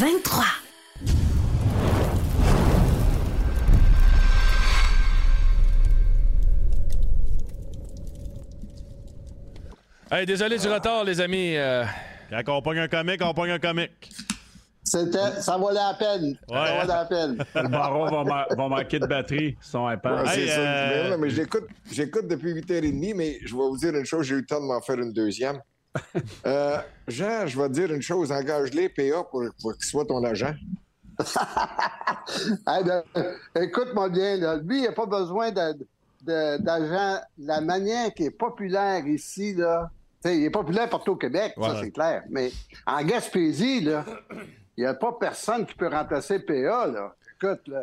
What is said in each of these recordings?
23. Hey, désolé du retard, les amis. Euh, Quand on pogne un comique, on pogne un comique. C'était, ça valait la peine. Ça valait la peine. Le baron va, ma- va manquer de batterie, son iPad. Ouais, Hey, euh, mais j'écoute, j'écoute depuis 8h30, mais je vais vous dire une chose, j'ai eu le temps de m'en faire une deuxième. Euh, Jean, je vais te dire une chose, engage-les PA pour, pour qu'il soit ton agent. Hey, ben, Écoute-moi bien, là. lui, il n'a pas besoin d'agent. La manière qui est populaire ici, là, il est populaire partout au Québec, ça c'est clair. Mais en Gaspésie, là, il n'y a pas personne qui peut remplacer PA. Là. Écoute, là,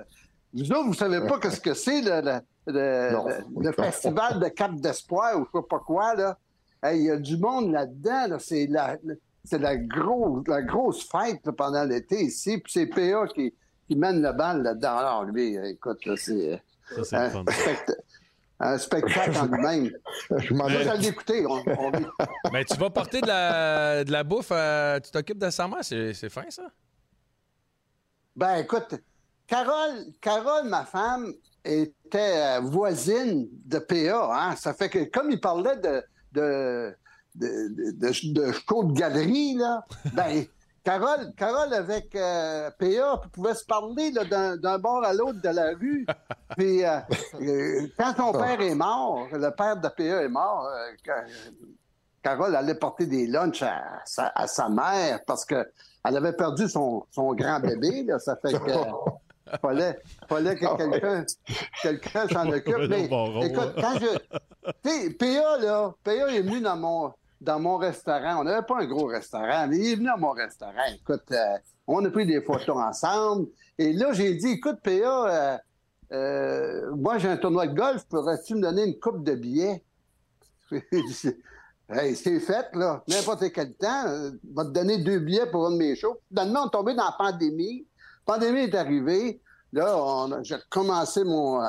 vous autres, vous savez pas ce que c'est le, le- le- Non. le- le festival de Cap d'Espoir ou je sais pas quoi. Là. Hey, Il y a du monde là-dedans. là. C'est la, c'est la, gros, la grosse fête là, pendant l'été ici. Puis c'est PA qui, qui mène le bal là-dedans. Alors, lui, écoute, là, c'est Ça, c'est un, le fun. spect- un spectacle en lui-même. Je m'en. On, on rit. Mais tu vas porter de la, de la bouffe, euh, tu t'occupes de sa mère, c'est c'est fin, ça? Ben, écoute, Carole, Carole, ma femme, était euh, voisine de PA. Hein? Ça fait que, comme il parlait de, de, de, de, de- de show de galerie, là, ben, Carole, Carole avec euh, PA pouvait se parler là, d'un, d'un bord à l'autre de la rue. Puis, euh, euh, quand son père est mort, le père de PA est mort, euh, Ca- Carole allait porter des lunchs à, sa- à sa mère parce que elle avait perdu son, son grand bébé. Là, ça fait que fallait, fallait que quelqu'un, quelqu'un s'en occupe. Mais, bon, écoute, quand je. PA, là, PA est venu dans mon, dans mon restaurant. On n'avait pas un gros restaurant, mais il est venu à mon restaurant. Écoute, euh, on a pris des photos ensemble. Et là, j'ai dit, écoute, PA, euh, euh, moi, j'ai un tournoi de golf, pourrais-tu me donner une coupe de billets? Hey, c'est fait, là. N'importe quel temps, euh, va te donner deux billets pour un de mes shows. Finalement, on est tombé dans la pandémie. La pandémie est arrivée. Là, j'ai commencé mon, euh,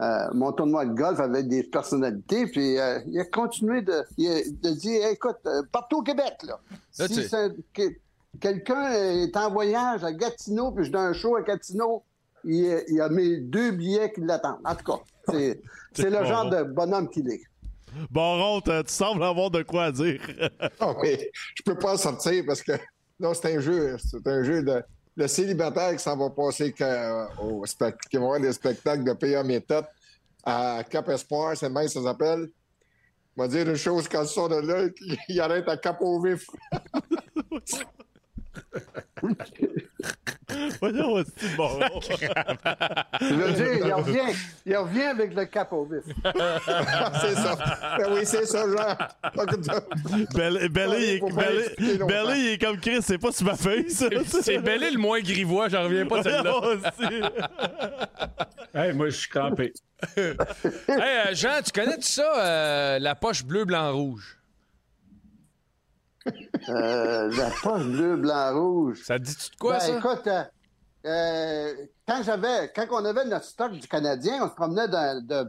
euh, mon tournoi de golf avec des personnalités. Puis, euh, il a continué de, il a- de dire, Hey, écoute, euh, partout au Québec, là. Là, si que- quelqu'un est en voyage à Gatineau, puis je donne un show à Gatineau, il, il a mes deux billets qui l'attendent. En tout cas, c'est, c'est le bon. genre de bonhomme qu'il est. Baron, t- tu sembles avoir de quoi dire. Non, mais je peux pas sortir parce que non, c'est un jeu. C'est un jeu de le célibataire qui s'en va passer que- au qui va voir spectacles de PA méthode à Cap Espoir, c'est même ça s'appelle. On va dire une chose quand il sort de là, il arrête à Cap au vif. Voyons, c'est Baron. Je veux dire, il revient, il revient avec le cap au vif. c'est ça. Ben oui, c'est ça, genre. Bel- Bellé, il est- Faut pas Bellé- expliquer longtemps. Bellé, il est comme Chris, c'est pas sur ma feuille, ça. C'est Bellé le moins grivois, j'en reviens pas de celle-là. Hey, moi, je suis crampé. hey, euh, Jean, tu connais tout ça, euh, la poche bleu, blanc, rouge? Euh, la poche bleu, blanc, rouge. Ça dit-tu de quoi, Ben, ça? écoute, euh, euh, quand j'avais, quand on avait notre stock du Canadien, on se promenait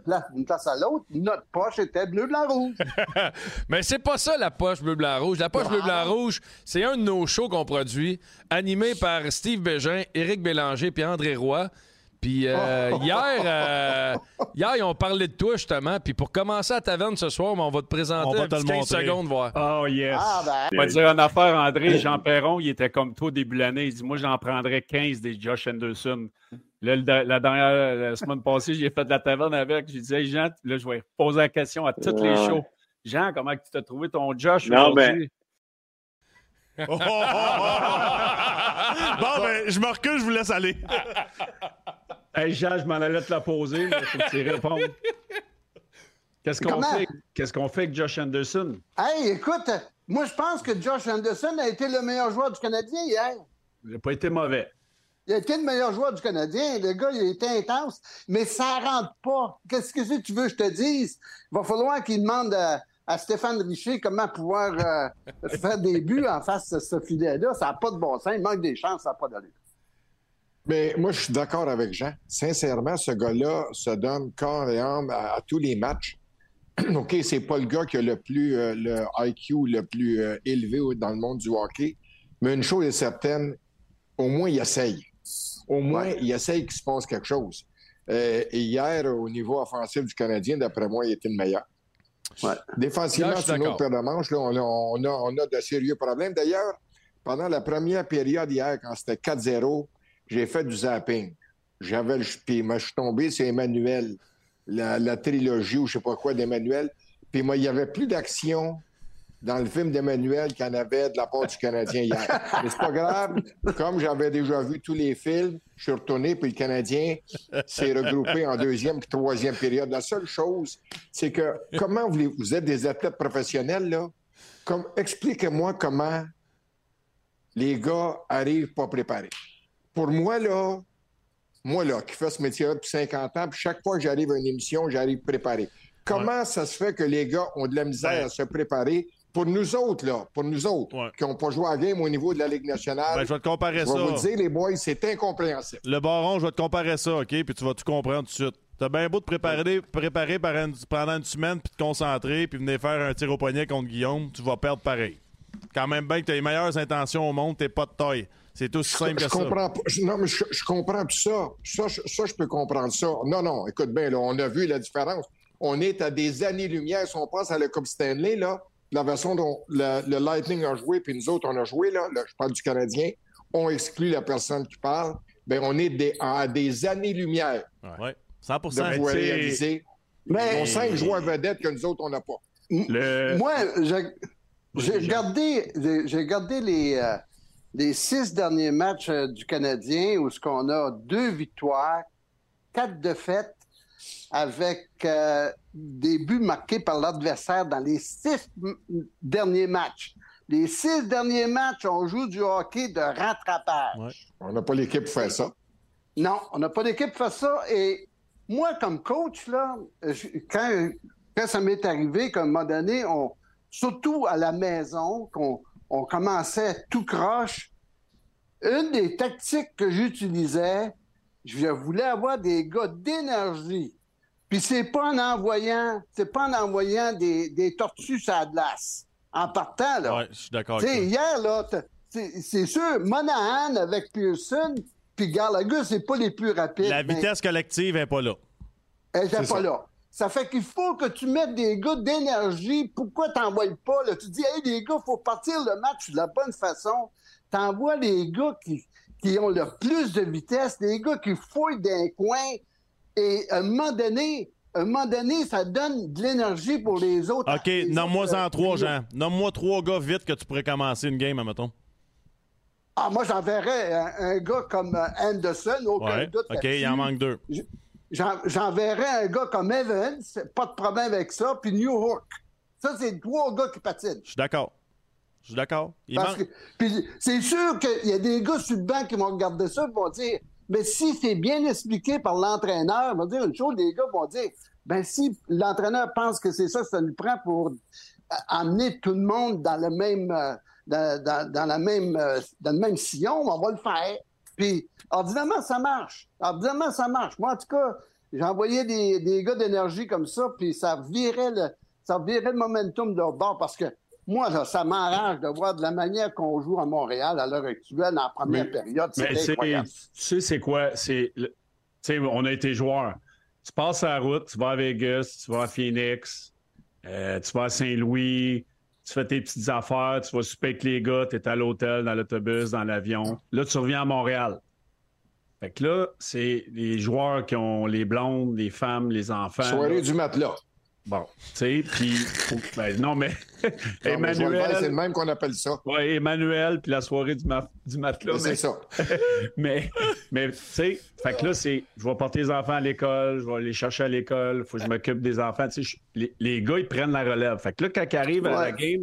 place- d'une place à l'autre, notre poche était bleu, blanc, rouge. Mais c'est pas ça, la poche bleu, blanc, rouge. La poche bleu, blanc, rouge, c'est un de nos shows qu'on produit, animé par Steve Bégin, Éric Bélanger puis André Roy. Puis euh, hier, euh, hier, ils ont parlé de toi, justement. Puis pour commencer à taverne ce soir, ben, on va te présenter On va te petit le 15 montrer. secondes, voir. Oh, yes. Ah, ben. Je vais te dire une affaire, André. Jean Perron, il était comme toi au début de l'année. Il dit Moi, j'en prendrais 15 des Josh Anderson. Là, la dernière la semaine passée, j'ai fait de la taverne avec. J'ai dit Hey, Jean, là, je vais poser la question à tous les shows. Jean, comment tu t'as trouvé ton Josh Non, aujourd'hui? Oh, oh, oh, oh. Bon, ben, je me recule, je vous laisse aller. Hey, Jean, je m'en allais te la poser. Faut que tu répondes. Qu'est-ce qu'on fait, qu'est-ce qu'on fait avec Josh Anderson? Hey, écoute, moi, je pense que Josh Anderson a été le meilleur joueur du Canadien hier. Il n'a pas été mauvais. Il a été le meilleur joueur du Canadien. Le gars, il a été intense, mais ça rentre pas. Qu'est-ce que tu veux que je te dise? Il va falloir qu'il demande à, à Stéphane Richer comment pouvoir euh, faire des buts en face de ce filet-là. Ça n'a pas de bon sens. Il manque des chances, ça n'a pas d'allure. Mais moi, je suis d'accord avec Jean. Sincèrement, ce gars-là se donne corps et âme à, à tous les matchs. OK, c'est pas le gars qui a le plus euh, le IQ le plus euh, élevé dans le monde du hockey, mais une chose est certaine, au moins il essaye. Au moins, Ouais. il essaye qu'il se passe quelque chose. Euh, et hier, au niveau offensif du Canadien, d'après moi, il était le meilleur. Ouais. Défensivement, c'est une autre paire de manches. Là, on, a, on, a, on a de sérieux problèmes. D'ailleurs, pendant la première période hier, quand c'était 4-0, j'ai fait du zapping. J'avais le puis moi, je suis tombé sur Emmanuel, la, la trilogie ou je sais pas quoi d'Emmanuel. Puis moi, il y avait plus d'action dans le film d'Emmanuel qu'il y en avait de la part du Canadien hier. Mais c'est pas grave. Comme j'avais déjà vu tous les films, je suis retourné, puis le Canadien s'est regroupé en deuxième puis troisième période. La seule chose, c'est que comment vous, vous êtes des athlètes professionnels, là? Comme, expliquez-moi comment les gars arrivent pas préparés. Pour moi, là, moi, là, qui fais ce métier-là depuis 50 ans, puis chaque fois que j'arrive à une émission, j'arrive préparé. Comment ça se fait que les gars ont de la misère Ben- à se préparer? Pour nous autres, là, pour nous autres, Ouais. qui n'ont pas joué à game au niveau de la Ligue nationale? Ben, je vais te comparer je ça. vais vous dire, les boys, c'est incompréhensible. Le baron, je vais te comparer ça, OK? Puis tu vas tout comprendre tout de suite. T'as bien beau te préparer, préparer par une- pendant une semaine, puis te concentrer, puis venir faire un tir au poignet contre Guillaume, tu vas perdre pareil. Quand même bien que tu as les meilleures intentions au monde, t'es pas de taille. C'est aussi simple Je que ça. comprends je- non, mais je, je comprends tout ça. Ça, je- ça, je peux comprendre ça. Non, non, écoute bien, là, on a vu la différence. On est à des années-lumière. Si on passe à la Coupe Stanley, là, la version dont le, le Lightning a joué, puis nous autres, on a joué, là, là, je parle du Canadien, on exclut la personne qui parle. Bien, on est des- à des années-lumière Ouais. 100 de pouvoir réaliser. Mais- Ils ont cinq joueurs vedettes que nous autres, on n'a pas. Le... Moi, j'ai regardé, j'ai- j'ai regardé les, euh, les six derniers matchs euh, du Canadien où ce qu'on a deux victoires, quatre défaites avec euh, des buts marqués par l'adversaire dans les six derniers matchs. Les six derniers matchs, on joue du hockey de rattrapage. Ouais. On n'a pas l'équipe pour faire ça. Non, on n'a pas d'équipe pour faire ça. Et moi, comme coach, là, je- quand, quand ça m'est arrivé qu'à un moment donné, on, surtout à la maison, qu'on on commençait tout croche, une des tactiques que j'utilisais, je voulais avoir des gars d'énergie. Puis c'est pas en envoyant, c'est pas en envoyant des, des tortues à la glace. En partant, là. Ouais, je suis d'accord avec hier, là, c'est sûr, Monahan avec Pearson, puis Gallagher, c'est pas les plus rapides. La mais vitesse collective n'est pas là. Elle n'est pas ça. là. Ça fait qu'il faut que tu mettes des gars d'énergie. Pourquoi t'envoies pas? Là? Tu dis, hey, les gars, il faut partir le match de la bonne façon. T'envoies les gars qui, qui ont le plus de vitesse, les gars qui fouillent d'un coin. Et à un moment donné, à un moment donné, ça donne de l'énergie pour les autres. OK, nomme-moi autres, en euh, trois. Jean. Nomme-moi trois gars vite que tu pourrais commencer une game, admettons. Ah, moi, j'enverrais un, un gars comme euh, Anderson, aucun Ouais. doute. OK, il en manque deux. J'enverrais un gars comme Evans, pas de problème avec ça, puis New York. Ça, c'est trois gars qui patinent. Je suis d'accord. Je suis d'accord. C'est sûr qu'il y a des gars sur le banc qui vont regarder ça et vont dire Mais si c'est bien expliqué par l'entraîneur, vont dire une chose, les gars vont dire Ben si l'entraîneur pense que c'est ça que ça nous prend pour euh, amener tout le monde dans le même euh, dans, dans- dans la même euh, dans le même sillon, on va le faire. Puis ordinairement, ça marche. Ordinairement, ça marche. Moi, en tout cas, j'ai envoyé des, des gars d'énergie comme ça, puis ça virait le ça virait le momentum de leur bord parce que moi, là, ça m'arrange de voir de la manière qu'on joue à Montréal à l'heure actuelle en première Mais- période. Mais incroyable. tu sais, c'est quoi? C'est, le- tu sais, on a été joueurs. Tu passes la route, tu vas à Vegas, tu vas à Phoenix, euh, tu vas à Saint-Louis, tu fais tes petites affaires, tu vas souper avec les gars, tu es à l'hôtel, dans l'autobus, dans l'avion. Là, tu reviens à Montréal. Fait que là, c'est les joueurs qui ont les blondes, les femmes, les enfants. Soirée là. du matelas. Bon, tu sais, puis. ben, non, mais. Non, vert, C'est le Emmanuel. même qu'on appelle ça. Ouais, Emmanuel, puis la soirée du, ma- du matelas. C'est ça. mais, mais tu sais, fait que là, c'est, je vais porter les enfants à l'école, je vais les chercher à l'école, faut que je m'occupe des enfants. Tu sais, je- les, les gars, ils prennent la relève. Fait que là, quand ils arrivent à la game,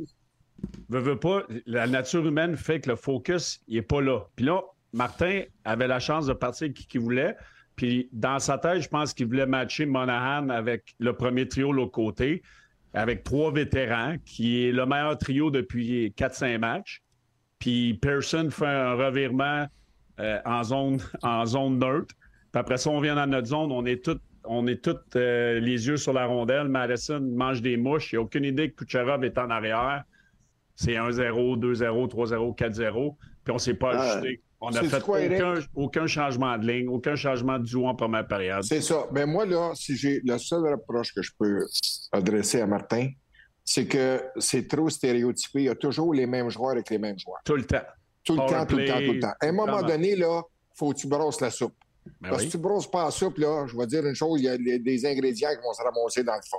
veux, veux pas, la nature humaine fait que le focus, il est pas là. Puis là, Martin avait la chance de partir avec qui qu'il voulait. Puis dans sa tête, je pense qu'il voulait matcher Monahan avec le premier trio de l'autre côté, avec trois vétérans, qui est le meilleur trio depuis 4-5 matchs. Puis Pearson fait un revirement euh, en, zone, en zone neutre. Puis après ça, on vient dans notre zone, on est tous on est tous euh, les yeux sur la rondelle. Madison mange des mouches. Il n'y a aucune idée que Kucherov est en arrière. C'est 1-0, 2-0, 3-0, 4-0. Puis on ne s'est pas Ah. ajusté. On n'a fait quoi, aucun, aucun changement de ligne, aucun changement de duo en première période. C'est ça. Mais moi, là, si j'ai le seul reproche que je peux adresser à Martin, c'est que c'est trop stéréotypé. Il y a toujours les mêmes joueurs avec les mêmes joueurs. Tout le temps. Tout le Power temps, tout le temps, tout le temps. À un moment vraiment. donné, là, faut que tu brosses la soupe. Ben Parce oui. que si tu brosses pas la soupe, là, je vais dire une chose, il y a les- des ingrédients qui vont se ramasser dans le fond.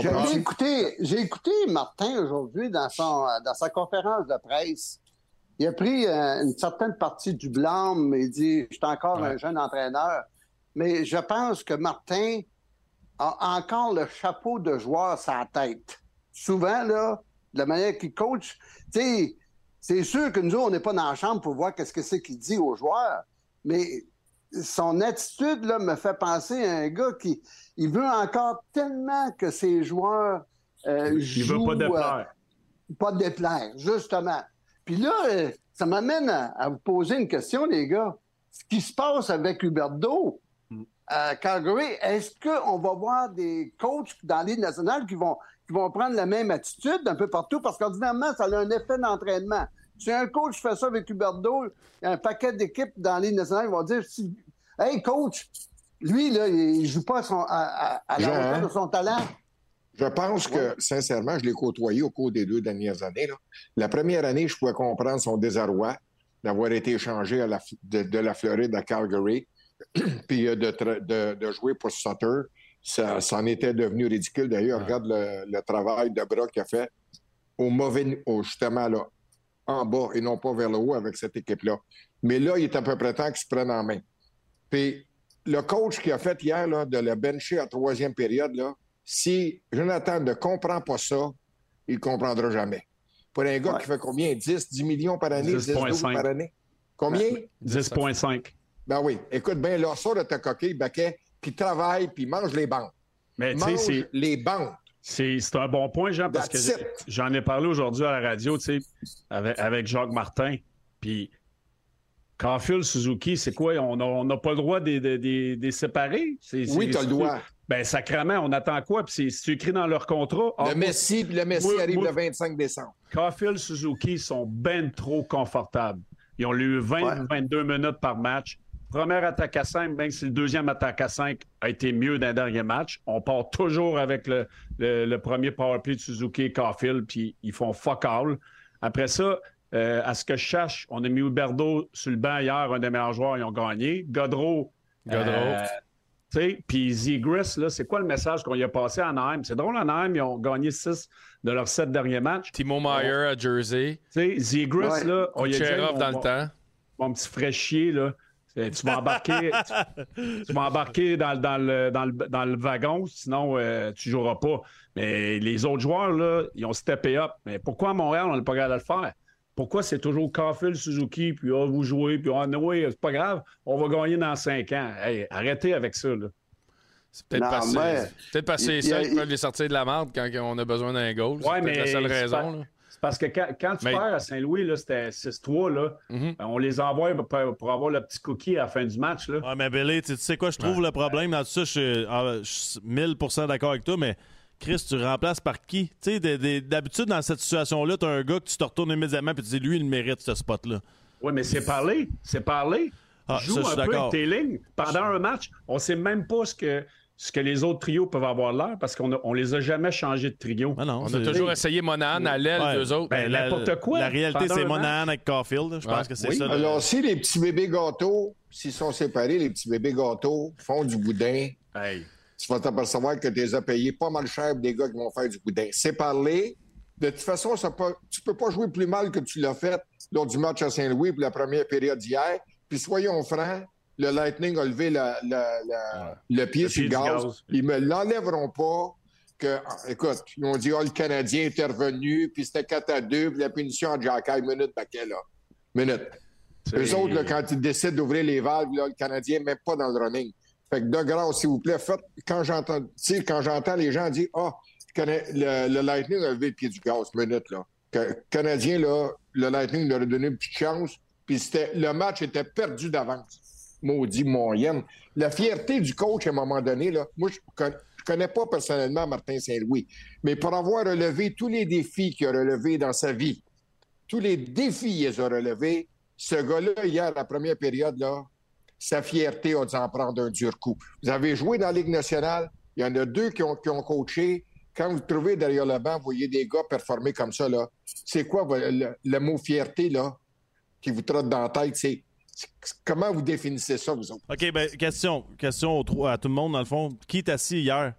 J'ai écouté, j'ai écouté Martin aujourd'hui dans, son, dans sa conférence de presse. Il a pris euh, une certaine partie du blâme, il dit Je suis encore un jeune entraîneur. Mais je pense que Martin a encore le chapeau de joueur sur la tête. Souvent, là, de la manière qu'il coach, tu sais, c'est sûr que nous, on n'est pas dans la chambre pour voir qu'est-ce que c'est qu'il dit aux joueurs, mais son attitude là, me fait penser à un gars qui il veut encore tellement que ses joueurs euh, Il veut jouent, pas euh, déplaire. pas déplaire, justement. Puis là, euh, ça m'amène à, vous poser une question, les gars. Ce qui se passe avec Huberto Mm. à Calgary, est-ce qu'on va voir des coachs dans Ligue nationale qui vont, qui vont prendre la même attitude un peu partout? Parce qu'ordinairement, ça a un effet d'entraînement. Si un coach fait ça avec Huberto, il y a un paquet d'équipes dans Ligue nationale qui vont dire Hey, coach, lui, là, il joue pas à, son- à- à- à la Jean, hauteur hein? de son talent. Je pense que, sincèrement, je l'ai côtoyé au cours des deux dernières années. là. La première année, je pouvais comprendre son désarroi d'avoir été échangé à la F- de, de la Floride à Calgary, puis euh, de, tra- de- de jouer pour Sutter. Ça, ça en était devenu ridicule. D'ailleurs, regarde le, le travail de bras qu'il a fait au mauvais, au, justement là, en bas et non pas vers le haut avec cette équipe-là. Mais là, il est à peu près temps qu'il se prenne en main. Puis le coach qui a fait hier là, de le bencher à troisième période, là, si Jonathan ne comprend pas ça, il ne comprendra jamais. Pour un gars Ouais. qui fait combien? 10, 10 millions par année, 10, 12 10,5. par année? Combien? 10,5. Ben oui. Écoute bien, là, sors de ta coquille, baquet, puis travaille, puis mange les bandes. Mais tu sais, Mange c'est. les bandes. C'est c'est un bon point, Jean, parce que That's j'ai- it. j'en ai parlé aujourd'hui à la radio, tu sais, avec, avec Jacques Martin. Puis, Caulfield, Suzuki, c'est quoi? On n'a on pas le droit de de- de- de les séparer? C'est- Oui, tu as le droit. Ben, sacrément, on attend quoi? Puis, c'est- écrit dans leur contrat. Ah, Le Messi, puis le Messi moi- arrive moi- le 25 décembre. Caulfield, Suzuki sont ben trop confortables. Ils ont eu 20-22 minutes par match. Première attaque à 5, même si le deuxième attaque à 5 a été mieux d'un dernier match, on part toujours avec le, le- le premier powerplay de Suzuki et Caulfield, puis ils font fuck all. Après ça, euh, à ce que je cherche, on a mis Huberdo sur le banc hier, un des meilleurs joueurs, ils ont gagné. Godreau. Godreau. euh, Puis Zegris, là, c'est quoi le message qu'on y a passé à Anaheim? C'est drôle, Anaheim, ils ont gagné 6 de leurs 7 derniers matchs. Timo Meyer à Jersey. Zegris, Ouais. là, on y a dit, dans le temps. Mon petit fraîchier, là. Tu vas embarquer, tu, tu vas embarquer dans, le- dans le, dans, le, dans le wagon, sinon euh, tu joueras pas. Mais les autres joueurs, là, ils ont steppé up. Mais pourquoi à Montréal, on n'est pas capable de le faire? Pourquoi c'est toujours Caulfield, Suzuki, puis ah, vous jouez, puis ah, oui, c'est pas grave, on va gagner dans cinq ans. Hey, arrêtez avec ça, là. C'est peut-être Non, parce, peut-être parce que ça qui peuvent les sortir de la merde quand on a besoin d'un goal. Ouais, c'est mais la seule raison. pas- là. C'est parce que quand, quand tu Mais- perds à Saint-Louis, là, c'était 6-3, là, Mhm. on les envoie pour, pour avoir le petit cookie à la fin du match. Là. Ouais, mais Billy, tu sais quoi, je trouve le problème dans tout ça, je suis, ah, je suis 1000% d'accord avec toi, mais Chris, tu remplaces par qui? D'habitude, dans cette situation-là, tu as un gars que tu te retournes immédiatement et tu dis, lui, il mérite ce spot-là. Oui, mais c'est parler. C'est parler. Ah, Joue ça, je suis un peu d'accord. avec tes lignes. Pendant un match, on ne sait même pas ce que, ce que les autres trios peuvent avoir l'air parce qu'on ne les a jamais changés de trio. Ah non, On a toujours essayé Monahan à l'aile, Ouais. deux autres. Ben, la- n'importe quoi. La réalité, c'est Monahan avec Caulfield. Je Ouais. pense que c'est Oui. ça. le- Alors, si les petits bébés gâteaux, s'ils sont séparés, les petits bébés gâteaux font du boudin, Hey. Tu vas t'apercevoir que tu les as payés pas mal cher pour des gars qui vont faire du boudin. C'est parler. De toute façon, ça peut, tu peux pas jouer plus mal que tu l'as fait lors du match à Saint-Louis pour la première période d'hier. Puis soyons francs, le Lightning a levé la- la- la- le pied Le sur pied le gaz. gaz. Ils me l'enlèveront pas. Que, écoute, ils ont dit, oh, le Canadien était revenu, puis c'était 4 à 2, puis la punition à Jacky, minute, paquet, là. Minute. Eux autres, là, quand ils décident d'ouvrir les valves, là, le Canadien n'est même pas dans le running. Fait que de grâce, s'il vous plaît, faites, quand j'entends, quand j'entends les gens dire, ah, le, le Lightning a levé le pied du gaz, minute, là. Que, Canadien, là, le Lightning leur a donné une petite chance, puis le match était perdu d'avance. Maudit moyenne. La fierté du coach, à un moment donné, là, moi, je con- je connais pas personnellement Martin Saint-Louis, mais pour avoir relevé tous les défis qu'il a relevés dans sa vie, tous les défis qu'il a relevés, ce gars-là, hier, la première période, là, sa fierté a dû en prendre un dur coup. Vous avez joué dans la Ligue nationale, il y en a deux qui ont, qui ont coaché. Quand vous trouvez derrière le banc, vous voyez des gars performer comme ça, là. C'est quoi le, le mot fierté, là, qui vous trotte dans la tête? C'est, comment vous définissez ça, vous autres? OK, ben, question. Question à tout le monde, dans le fond. Qui t'a assis hier?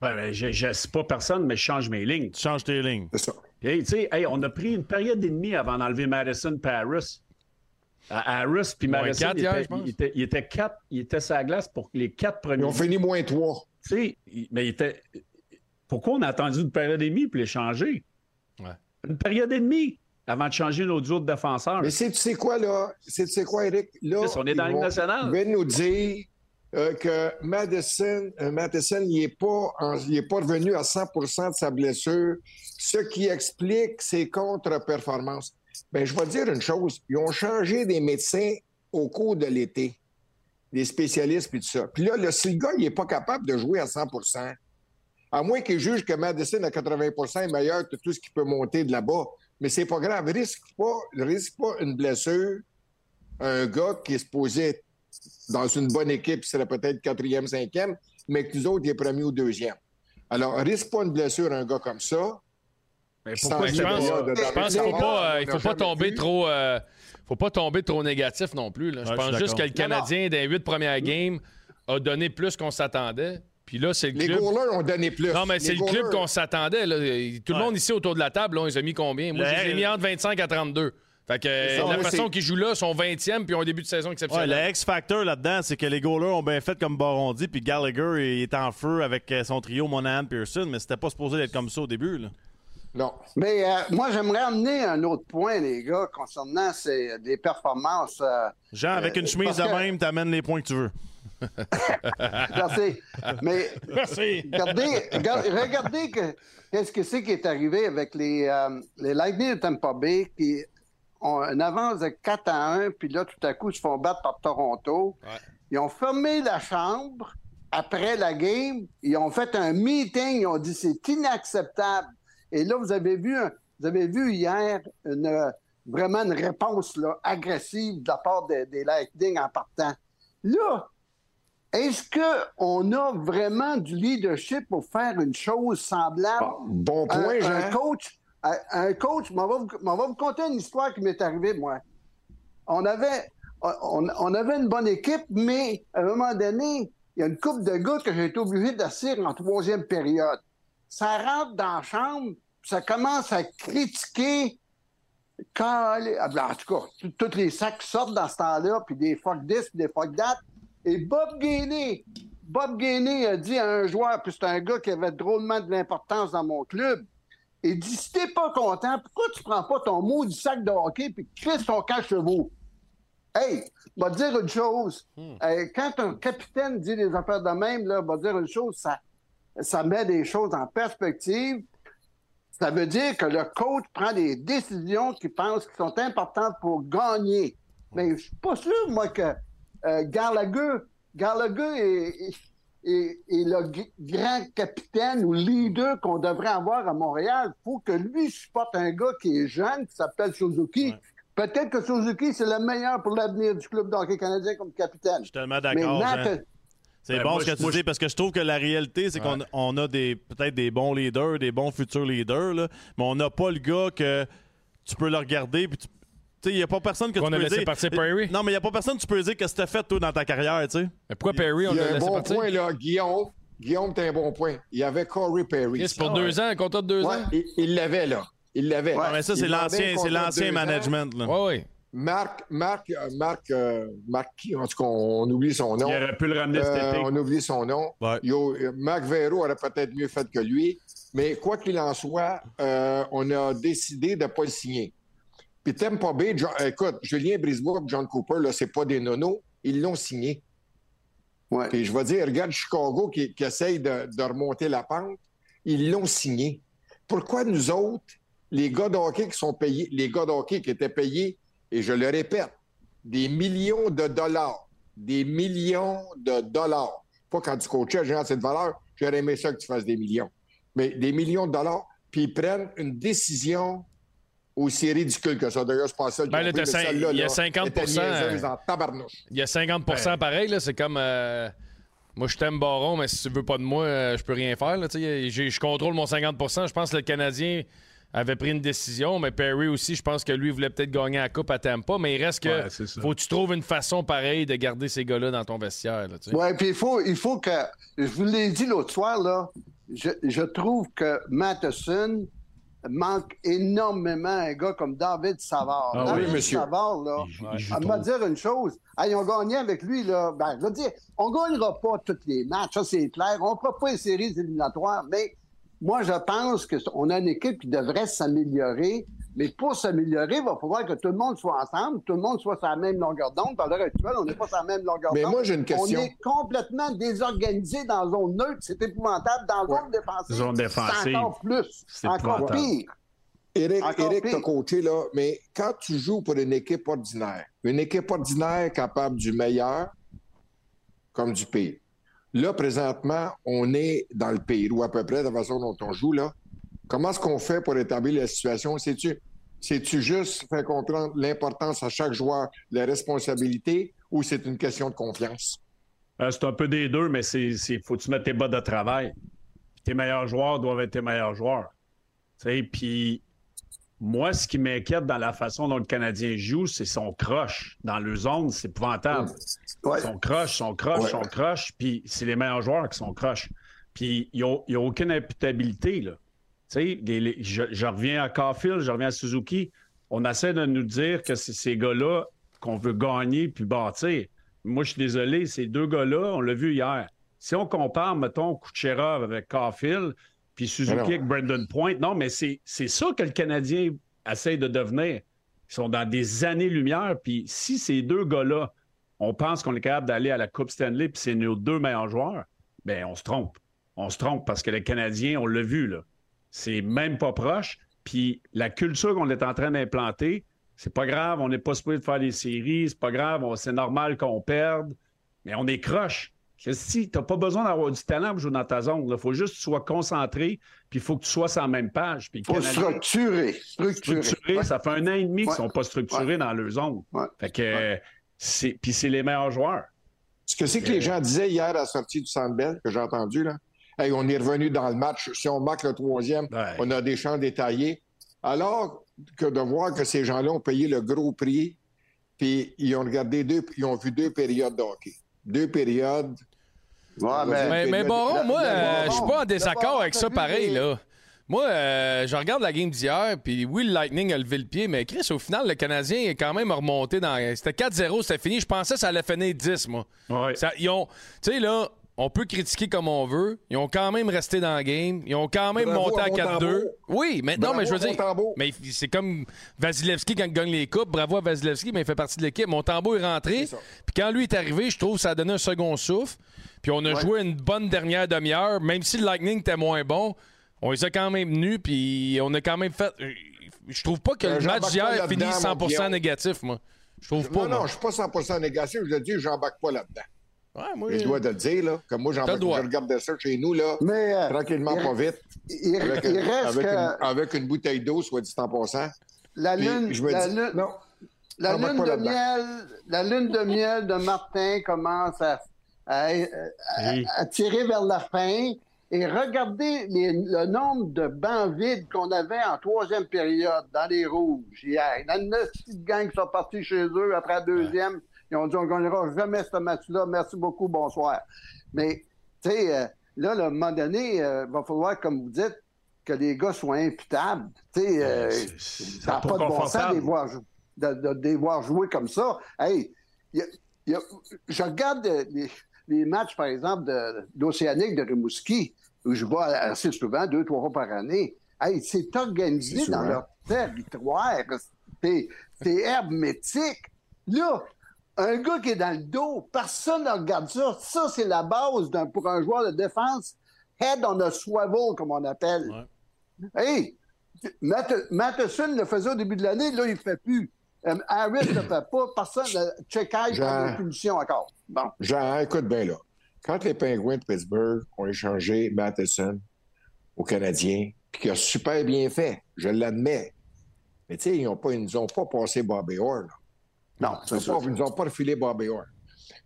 Ouais, ben, je, je sais pas personne, mais je change mes lignes. Tu changes tes lignes. C'est ça. Hey, tu sais, hey, on a pris une période et demie avant d'enlever Madison Paris. Harris puis Madison, quatre il, hier, était, je pense. il, était, il était quatre, il était la glace pour les quatre Ils premiers. ont fini moins trois. Tu sais, mais il était. Pourquoi on a attendu une période et demie pour les changer? Ouais. Une période et demie avant de changer nos duos de défenseurs. Mais c'est, tu sais quoi, là? C'est, tu sais quoi, Eric? Là, on est dans la ils nationale. Ils viennent nous dire euh, que Madison, euh, Madison, n'est pas, en- il est pas revenu à 100% de sa blessure, ce qui explique ses contre-performances. Ben, je vais te dire une chose. Ils ont changé des médecins au cours de l'été, des spécialistes puis tout ça. Puis là, le, si le gars, il n'est pas capable de jouer à 100% à moins qu'il juge que Madison à 80% est meilleur que tout ce qui peut monter de là-bas. Mais c'est pas grave. Risque pas, risque pas une blessure un gars qui est supposé être dans une bonne équipe, serait peut-être quatrième, cinquième, mais que nous autres, il est premier ou deuxième. Alors, risque pas une blessure à un gars comme ça. Mais pourquoi? Je pense, je qu'il dans- faut pas, euh, on faut pas tomber vu. trop. euh, faut pas tomber trop négatif non plus. là. Je Ouais, je pense juste que le Canadien, des huit premières games, a donné plus qu'on s'attendait. Puis là, c'est le Les club. goalers ont donné plus. Non, mais c'est Les le club qu'on s'attendait. là. Tout le Ouais. monde ici autour de la table, là, ils ont mis combien? Moi, Le- je les ai mis entre 25 à 32. Fait que ça, la ouais, façon qu'ils jouent là, sont 20e puis ont un début de saison Ouais, exceptionnel. le X-Factor là-dedans, c'est que les goalers ont bien fait comme Baron dit, puis Gallagher il est en feu avec son trio Monahan Pearson, mais c'était pas supposé d'être comme ça au début. Là. Non. Mais euh, moi, j'aimerais amener un autre point, les gars, concernant ces, des performances. euh, Jean, avec une chemise de que- même, t'amènes les points que tu veux. Merci. Mais Merci. regardez, regardez, regardez que- qu'est-ce que c'est qui est arrivé avec les, euh, les Lightning de Tampa Bay qui ont une avance de 4 à 1, puis là, tout à coup, ils se font battre par Toronto. Ouais. Ils ont fermé la chambre après la game. Ils ont fait un meeting. Ils ont dit c'est inacceptable. Et là, vous avez vu, un- vous avez vu hier une, vraiment une réponse là, agressive de la part des, des Lightning en partant. Là, est-ce qu'on a vraiment du leadership pour faire une chose semblable? Bon Un- point, un, Jean. coach, un, un coach, m'en va, vous- m'en va vous conter une histoire qui m'est arrivée, moi. On avait, on, on avait une bonne équipe, mais à un moment donné, il y a une couple de gars que j'ai été obligé d'asseoir en troisième période. Ça rentre dans la chambre, ça commence à critiquer quand, en tout cas, tous les sacs sortent dans ce temps-là, puis des fuck this, puis des fuck that. Et Bob Gainey, Bob Gainey a dit à un joueur, puis c'est un gars qui avait drôlement de l'importance dans mon club, il dit, si t'es pas content, pourquoi tu prends pas ton mot du sac de hockey puis crisses ton cache-chevaux? Hey, va dire une chose. Euh, quand un capitaine dit des affaires de même, là, va dire une chose, ça, ça met des choses en perspective. Ça veut dire que le coach prend des décisions qu'il pense qui sont importantes pour gagner. Mais je suis pas sûr, moi, que euh, Gallagher, Gallagher est, est- est- est le grand capitaine ou leader qu'on devrait avoir à Montréal. Il faut que lui supporte un gars qui est jeune, qui s'appelle Suzuki. Peut-être que Suzuki, c'est le meilleur pour l'avenir du club de hockey canadien comme capitaine. Je suis tellement d'accord. C'est Ben, bon moi, ce que tu moi, dis parce que je trouve que la réalité, c'est qu'on on a des peut-être des bons leaders, des bons futurs leaders, là, mais on n'a pas le gars que tu peux le regarder puis tu- il n'y a pas personne que Qu'on tu a peux laissé dire. partir Perry? Non, mais il n'y a pas personne que tu peux dire qu'est-ce que as fait, toi, dans ta carrière, tu sais. Mais pourquoi Perry, on Il y a l'a un laissé bon partir? point, là. Guillaume, Guillaume, t'as un bon point. Il y avait Corey Perry. Chris, pour deux ans, un contrat de deux Ouais, ans? il- l'avait, là. Il l'avait. Ah, mais ça, c'est l'ancien, c'est l'ancien ans. management, là. Oui, oui. Marc, Marc, euh, Marc, euh, Marc qui? En tout cas, on, on oublie son nom. Il aurait pu le ramener cet Euh, été. on oublie son nom. Ouais. Yo, Marc Vero aurait peut-être mieux fait que lui. Mais quoi qu'il en soit, euh, on a décidé de ne pas le signer. Puis Tampa Bay, John- écoute, Julien Brisebois et John Cooper, là, c'est pas des nonos. Ils l'ont signé. Ouais. Puis je vais dire, regarde Chicago qui, qui essaye de, de remonter la pente. Ils l'ont signé. Pourquoi nous autres, les gars de hockey qui sont payés, les gars de hockey qui étaient payés, et je le répète, des millions de dollars, des millions de dollars. Pas quand tu coachais à géant cette valeur, j'aurais aimé ça que tu fasses des millions. Mais des millions de dollars, puis ils prennent une décision aussi ridicule que ça. D'ailleurs, je pense ça. Ben cin- il y a 50 en tabarnouche. Il y a 50% pareil, là. C'est comme. euh, moi, je t'aime Baron, mais si tu veux pas de moi, euh, je peux rien faire. Là. J'ai- je contrôle mon 50% Je pense que le Canadien avait pris une décision, mais Perry aussi, je pense que lui voulait peut-être gagner la coupe à Tampa, mais il reste que Ouais, faut que tu trouves une façon pareille de garder ces gars-là dans ton vestiaire. Là, tu sais. Oui, puis il faut, il faut que. Je vous l'ai dit l'autre soir, là. Je, je trouve que Matheson manque énormément un gars comme David Savard. Ah David oui, monsieur. Savard, là. On va dire une chose. Hey, ils ont gagné avec lui, là. Ben, je veux dire, on ne gagnera pas tous les matchs, ça c'est clair. On ne fera pas les séries éliminatoires, mais moi, je pense qu'on a une équipe qui devrait s'améliorer. Mais pour s'améliorer, il va falloir que tout le monde soit ensemble, tout le monde soit sur la même longueur d'onde. À l'heure actuelle, on n'est pas sur la même longueur Mais d'onde. moi, j'ai une question. On est complètement désorganisé dans la zone neutre. C'est épouvantable. Dans la zone défensive, Zone défensive. c'est encore plus. C'est encore pire. Éric, Éric t'as coaché, là, mais quand tu joues pour une équipe ordinaire, une équipe ordinaire capable du meilleur comme du pire. Là, présentement, on est dans le pire, ou à peu près de la façon dont on joue, là. Comment est-ce qu'on fait pour établir la situation? C'est-tu, c'est-tu juste faire comprendre l'importance à chaque joueur, la responsabilité, ou c'est une question de confiance? Euh, c'est un peu des deux, mais c'est, c'est faut que tu mettes tes bas de travail. Tes meilleurs joueurs doivent être tes meilleurs joueurs. Puis moi, ce qui m'inquiète dans la façon dont le Canadien joue, c'est son croche. Dans le zone, c'est épouvantable. Ouais. Son croche, son croche, Ouais. son croche, puis c'est les meilleurs joueurs qui sont croches. Puis il n'y a, aucune imputabilité, là. Tu sais, les- les- je, je reviens à Caulfield, je reviens à Suzuki. On essaie de nous dire que c'est ces gars-là qu'on veut gagner puis bâtir. Moi, je suis désolé, ces deux gars-là, on l'a vu hier. Si on compare, mettons, Kucherov avec Caulfield, puis Suzuki non. avec Brandon Point, non, mais c'est c'est ça que le Canadien essaie de devenir. Ils sont dans des années-lumière, puis si ces deux gars-là, on pense qu'on est capable d'aller à la Coupe Stanley, puis c'est nos deux meilleurs joueurs, ben on se trompe. On se trompe parce que les Canadiens, on l'a vu, là. C'est même pas proche. Puis la culture qu'on est en train d'implanter, c'est pas grave, on n'est pas supposé de faire des séries, c'est pas grave, c'est normal qu'on perde, mais on est croche. Si tu n'as pas besoin d'avoir du talent pour jouer dans ta zone, il faut juste que tu sois concentré, puis il faut que tu sois sur la même page. Il faut structurer. Structurer. Ouais. Ça fait un an et demi qu'ils Ouais. sont pas structurés dans leur zone. Ouais. Fait que euh, c'est puis c'est les meilleurs joueurs. Ce que c'est que les gens disaient hier à la sortie du Centre Bell, que j'ai entendu, là, hey, on est revenu dans le match. Si on marque le troisième, on a des champs détaillés. Alors que de voir que ces gens-là ont payé le gros prix, puis ils ont regardé deux, ils ont vu deux périodes de hockey. Deux périodes. Ouais, Mais- Mais, Baron, moi, euh, je suis pas en désaccord avec ça pareil, les- là. Moi, euh, je regarde la game d'hier, puis oui, le Lightning a levé le pied, mais Chris, au final, le Canadien est quand même remonté dans. C'était 4-0, c'était fini. Je pensais que ça allait finir 10, moi. Ouais. Ça- ils ont. Tu sais, là, on peut critiquer comme on veut. Ils ont quand même resté dans le game. Ils ont quand même Bravo monté à à 4-2. Montembeau. Oui, mais non, mais je veux dire. Montembeau. Mais c'est comme Vasilevski quand il gagne les coupes. Bravo à Vasilevski, mais il fait partie de l'équipe. Montembeau est rentré. Puis quand lui est arrivé, je trouve que ça a donné un second souffle. Puis on a Ouais. joué une bonne dernière demi-heure. Même si le Lightning était moins bon, on les a quand même nus. Puis on a quand même fait. Je trouve pas que Euh, le match d'hier finit mon 100 Guillaume. négatif, moi. Je trouve pas. Non, non, moi. je suis pas 100% négatif. Je le dis, j'embarque pas là-dedans. Ouais, moi, Je dois te le dire, là. Comme moi, j'embarque. Je regardais ça chez nous, là. Mais euh, Tranquillement, il- pas vite. il, Avec, il reste avec que une, avec une bouteille d'eau, soit dit en passant. la Puis lune, je me la dis, lune, non, la de miel, la lune de miel de Martin commence à- Oui. à tirer vers la fin. Et regardez les- le nombre de bancs vides qu'on avait en troisième période dans les rouges hier. Il y en a neuf petites gangs qui sont partis chez eux après la deuxième. Ils ont dit on ne gagnera jamais ce match-là. Merci beaucoup, bonsoir. Mais, tu sais, euh, là, à un moment donné, il va falloir, comme vous dites, que les gars soient imputables. Tu sais, euh, ça n'a pas pas de bon sens de les voir, jou- de, de- de les voir jouer comme ça. Hey, il y a- il y a- je regarde euh, les, les matchs, par exemple, d'Océanique de, Rimouski, où je vois assez souvent, deux, trois fois par année. Hey, c'est organisé dans leur territoire. C'est hermétique. Là, un gars qui est dans le dos, personne ne regarde ça. Ça, c'est la base pour un joueur de défense. Head on a swivel, comme on appelle. Hey, Matheson le faisait au début de l'année, là, il ne le fait plus. Euh, Harris ne le fait pas. Personne ne check prend une punition encore. Bon. Jean, écoute bien là. Quand les Penguins de Pittsburgh ont échangé Matheson aux Canadiens, puis qu'il a super bien fait, je l'admets. Mais tu sais, ils ne nous ont pas passé Bobby Orr. là. Non, Ils c'est nous ça. ont pas- ils nous ont pas refilé Bobby Orr.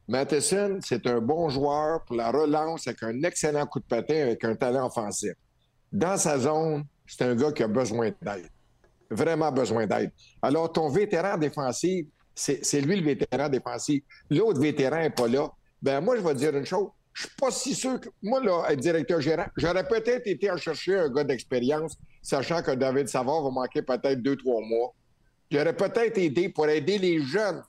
Matheson, c'est un bon joueur pour la relance avec un excellent coup de patin, avec un talent offensif. Dans sa zone, c'est un gars qui a besoin d'aide. Vraiment besoin d'aide. Alors, ton vétéran défensif, c'est lui le vétéran défensif. L'autre vétéran n'est pas là. Ben moi, je vais te dire une chose. Je suis pas si sûr que. Moi, là, être directeur gérant, j'aurais peut-être été en chercher un gars d'expérience, sachant que David Savard va manquer peut-être deux, trois mois. J'aurais peut-être aidé pour aider les jeunes.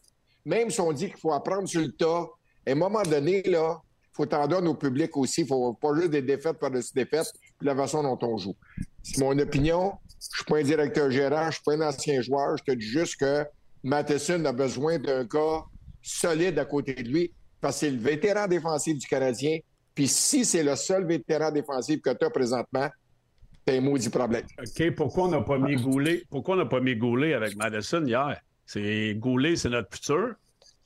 Même si on dit qu'il faut apprendre sur le tas, à un moment donné, là, il faut t'en donner au public aussi. Il faut pas juste des défaites par-dessus défaites, puis la façon dont on joue. C'est mon opinion. Je suis pas un directeur gérant, je suis pas un ancien joueur. Je te dis juste que Matheson a besoin d'un gars solide à côté de lui, parce que c'est le vétéran défensif du Canadien. Puis si c'est le seul vétéran défensif que tu as présentement, t'as un maudit problème. OK, pourquoi on n'a pas mis Goulet? Pourquoi on n'a pas mis Goulet avec Madison hier? C'est Goulet, c'est notre futur.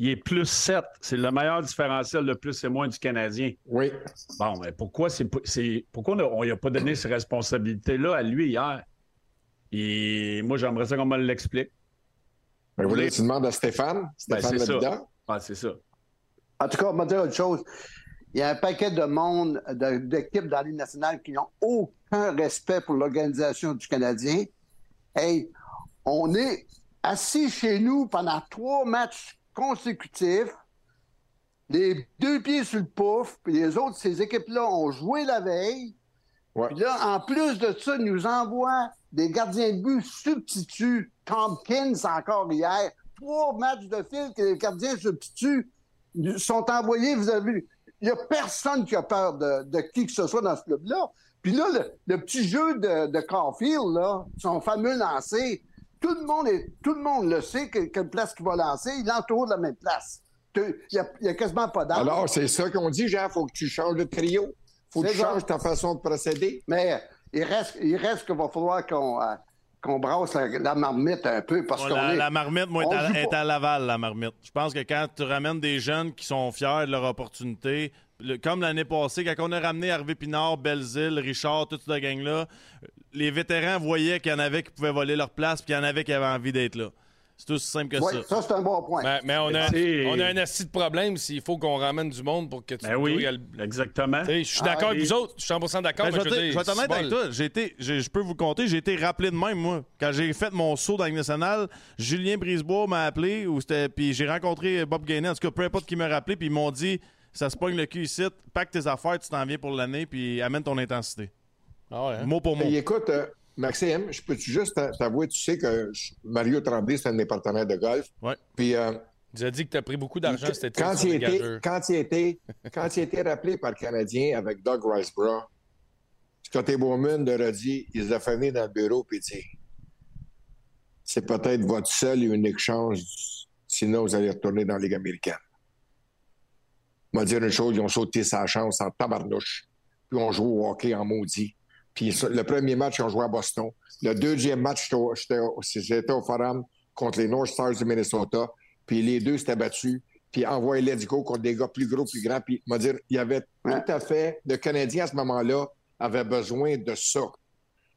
Il est plus 7. C'est le meilleur différentiel de plus et moins du Canadien. Oui. Bon, mais pourquoi c'est c'est pourquoi on lui a pas donné ces responsabilités-là à lui hier? Et moi, j'aimerais ça qu'on me l'explique. Ben, vous voulez, tu demandes à Stéphane, Ben, Stéphane c'est ça. Ah, c'est ça. En tout cas, on va dire autre chose. Il y a un paquet de monde, de- d'équipes dans la Ligue nationale qui n'ont aucun respect pour l'organisation du Canadien. Hey, on est assis chez nous pendant trois matchs consécutifs, les deux pieds sur le pouf, puis les autres, ces équipes-là ont joué la veille. Ouais. Puis là, en plus de ça, ils nous envoient des gardiens de but substituts. Tompkins, encore hier. Trois matchs de fil que les gardiens substituts sont envoyés. Vous avez vu, il n'y a personne qui a peur de, de qui que ce soit dans ce club-là. Puis là, le, le petit jeu de, de Caulfield, là, son fameux lancer, tout le monde, est, tout le, monde le sait, que- quelle place qu'il va lancer. Il entoure de la même place. Il n'y a, il y a quasiment pas d'arbre. Alors, c'est ça qu'on dit, Jean, faut que tu changes de trio. faut que tu changes ta façon de procéder. Mais il reste, il reste qu'il va falloir qu'on euh, qu'on brasse la, la marmite un peu parce qu'on la, est... la marmite, moi, est à Laval, la marmite. Je pense que quand tu ramènes des jeunes qui sont fiers de leur opportunité, le- comme l'année passée, quand on a ramené Hervé Pinard, Belzile, Richard, toute cette gang-là, les vétérans voyaient qu'il y en avait qui pouvaient voler leur place, puis qu'il y en avait qui avaient envie d'être là. C'est aussi simple que ça. ça, c'est un bon point. Mais, mais on, a, on a un assis de problème s'il faut qu'on ramène du monde pour que tu Ben oui, exactement. Je suis Ah, d'accord avec et- vous autres. Je suis 100% d'accord. Ben, je vais je veux te- dire, je vais être honnête c'est avec toi. J'ai été- j'ai- je peux vous le compter, j'ai été rappelé de même, moi. Quand j'ai fait mon saut dans la nationale, Julien Brisebois m'a appelé, puis j'ai rencontré Bob Gainé, en tout cas, peu importe qui m'a rappelé, puis ils m'ont dit ça se pogne le cul ici, pack tes affaires, tu t'en viens pour l'année, puis amène ton intensité. Ah ouais, hein? Mot pour mot. Et écoute, euh, Maxime, je peux juste t'a- t'avouer, tu sais que je- Mario Tremblay, c'est un de mes partenaires de golf. Ouais. Puis, euh, Tu as dit que tu as pris beaucoup d'argent cet été quand il, était, quand, il était, quand il était rappelé par le Canadien avec Doug Riceborough, Scotty Bowman leur a dit, il les a fait venir dans le bureau puis il dit c'est peut-être votre seul et unique chance, sinon vous allez retourner dans la Ligue américaine. M'a dire une chose, ils ont sauté sa chance en tabarnouche. Puis on joue au hockey en maudit. Puis le premier match, ils ont joué à Boston. Le deuxième match, j'étais au- Forum contre les North Stars du Minnesota. Puis les deux s'étaient battus. Puis envoyé Let's Go contre des gars plus gros, plus grands. Puis m'a dire, il y avait tout à fait... Le Canadien, à ce moment-là, avait besoin de ça.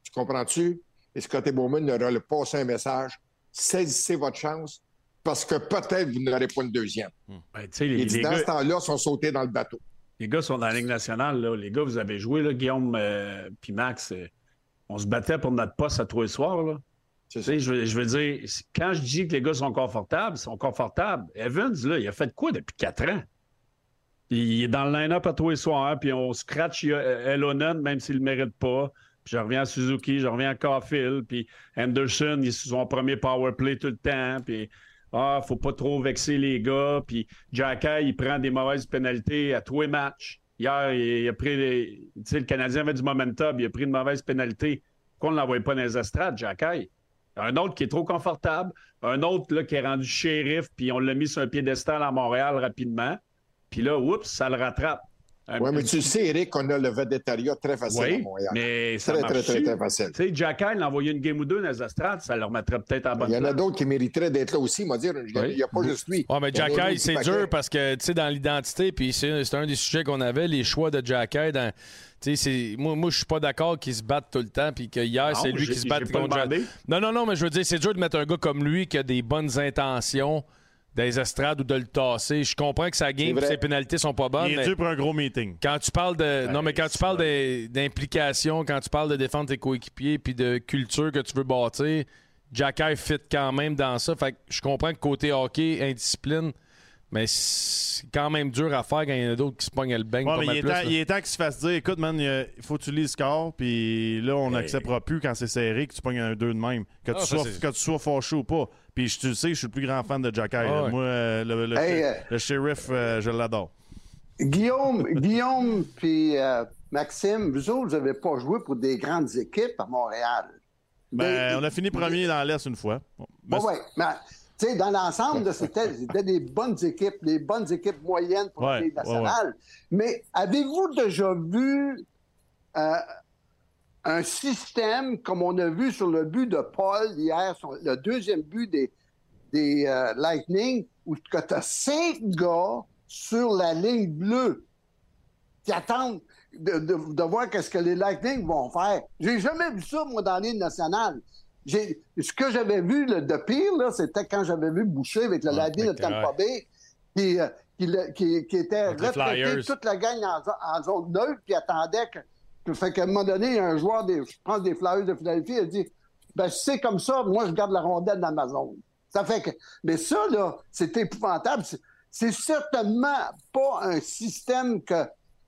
Tu comprends-tu? Et Scotty Bowman leur a passé un message. Saisissez votre chance parce que peut-être vous n'aurez pas une deuxième. Ben, tu sais, les, dit, les dans gars- ce temps-là, ils sont sautés dans le bateau. Les gars sont dans la Ligue nationale. Là. Les gars, vous avez joué, là, Guillaume euh, puis Max. euh, on se battait pour notre poste à tous les soirs. Là. C'est Tu sais, je, veux- je veux dire, quand je dis que les gars sont confortables, ils sont confortables. Evans, là, il a fait quoi depuis quatre ans? Il est dans le line-up à tous les soirs, puis on scratch euh, Elonen, même s'il ne le mérite pas. Puis je reviens à Suzuki, je reviens à Caulfield, puis Anderson, il est sur son premier power play tout le temps, puis ah, faut pas trop vexer les gars, puis Jacky, il prend des mauvaises pénalités à tous les matchs. Hier, il, a pris. Tu sais, le Canadien avait du momentum, il a pris une mauvaise pénalité. Pourquoi on ne l'envoie pas dans les estrades, Jacky? Un autre qui est trop confortable, un autre là, qui est rendu shérif, puis on l'a mis sur un piédestal à Montréal rapidement. Puis là, oups, ça le rattrape. Oui, mais tu sais, Eric, qu'on a le vedettariat très facile à Oui, Montréal. mais ça Très, très, très, très facile. Tu sais, Jacky, il a envoyé une game ou deux dans les ça le remettrait peut-être à la bonne Il y en a d'autres qui mériteraient d'être là aussi, m'a dire. Il n'y a pas juste lui. Ouais, mais en d'autres c'est dur parce que, tu sais, dans l'identité, puis c'est un des sujets qu'on avait, les choix de Jacky. Dans, tu sais, c'est- moi, moi je suis pas d'accord qu'ils se battent tout le temps, puis que hier, c'est lui qui se bat j'ai pas contre. Non, non, non, mais je veux dire, c'est dur de mettre un gars comme lui qui a des bonnes intentions dans les estrades ou de le tasser. Je comprends que sa game, vrai. ses pénalités sont pas bonnes, Il est dû pour un gros meeting. quand tu parles de. non, mais quand tu parles d'implication, quand tu parles de défendre tes coéquipiers, puis de culture que tu veux bâtir, Jacky fit quand même dans ça. Fait que je comprends que côté hockey, indiscipline, mais c'est quand même dur à faire quand il y en a d'autres qui se pognent le bang. Ouais, mais il est, plus, temps, là. il est temps qu'il se fasse dire écoute, man, il faut que tu lis le score, puis là, on n'acceptera plus quand c'est serré que tu pognes un 2 de même. Que, Ah, tu sois, que tu sois fâché ou pas. Puis je- tu le sais, je suis le plus grand fan de Jacky. Ah ouais. Moi, euh, le, le- Hey, le- euh, le shérif, euh, je l'adore. Guillaume, Guillaume puis euh, Maxime, vous autres, vous n'avez pas joué pour des grandes équipes à Montréal. Ben, Des- on a fini premier dans l'Est une fois. Bon, Oui, mais oui. Mais, tu sais, dans l'ensemble, c'était c'était des bonnes équipes, des bonnes équipes moyennes pour Ouais, la Ligue ouais, nationale. Mais avez-vous déjà vu euh, un système comme on a vu sur le but de Paul hier, le deuxième but des, des euh, Lightning, où tu as cinq gars sur la ligne bleue qui attendent de, de- de voir qu'est-ce que les Lightning vont faire. J'ai jamais vu ça, moi, dans la Ligue nationale. Ce que j'avais vu de pire, c'était quand j'avais vu Boucher avec le Lightning de Tampa ouais. Bay, qui, euh, qui, qui- qui était retraité toute la gang en, en zone neutre, puis attendait que... que- Fait qu'à un moment donné, il y a un joueur, des, je pense des Flyers de Philadelphie, il a dit ben, si c'est comme ça, moi, je garde la rondelle dans ma zone. Ça fait que. Mais ça, là, c'est épouvantable. C'est- C'est certainement pas un système que,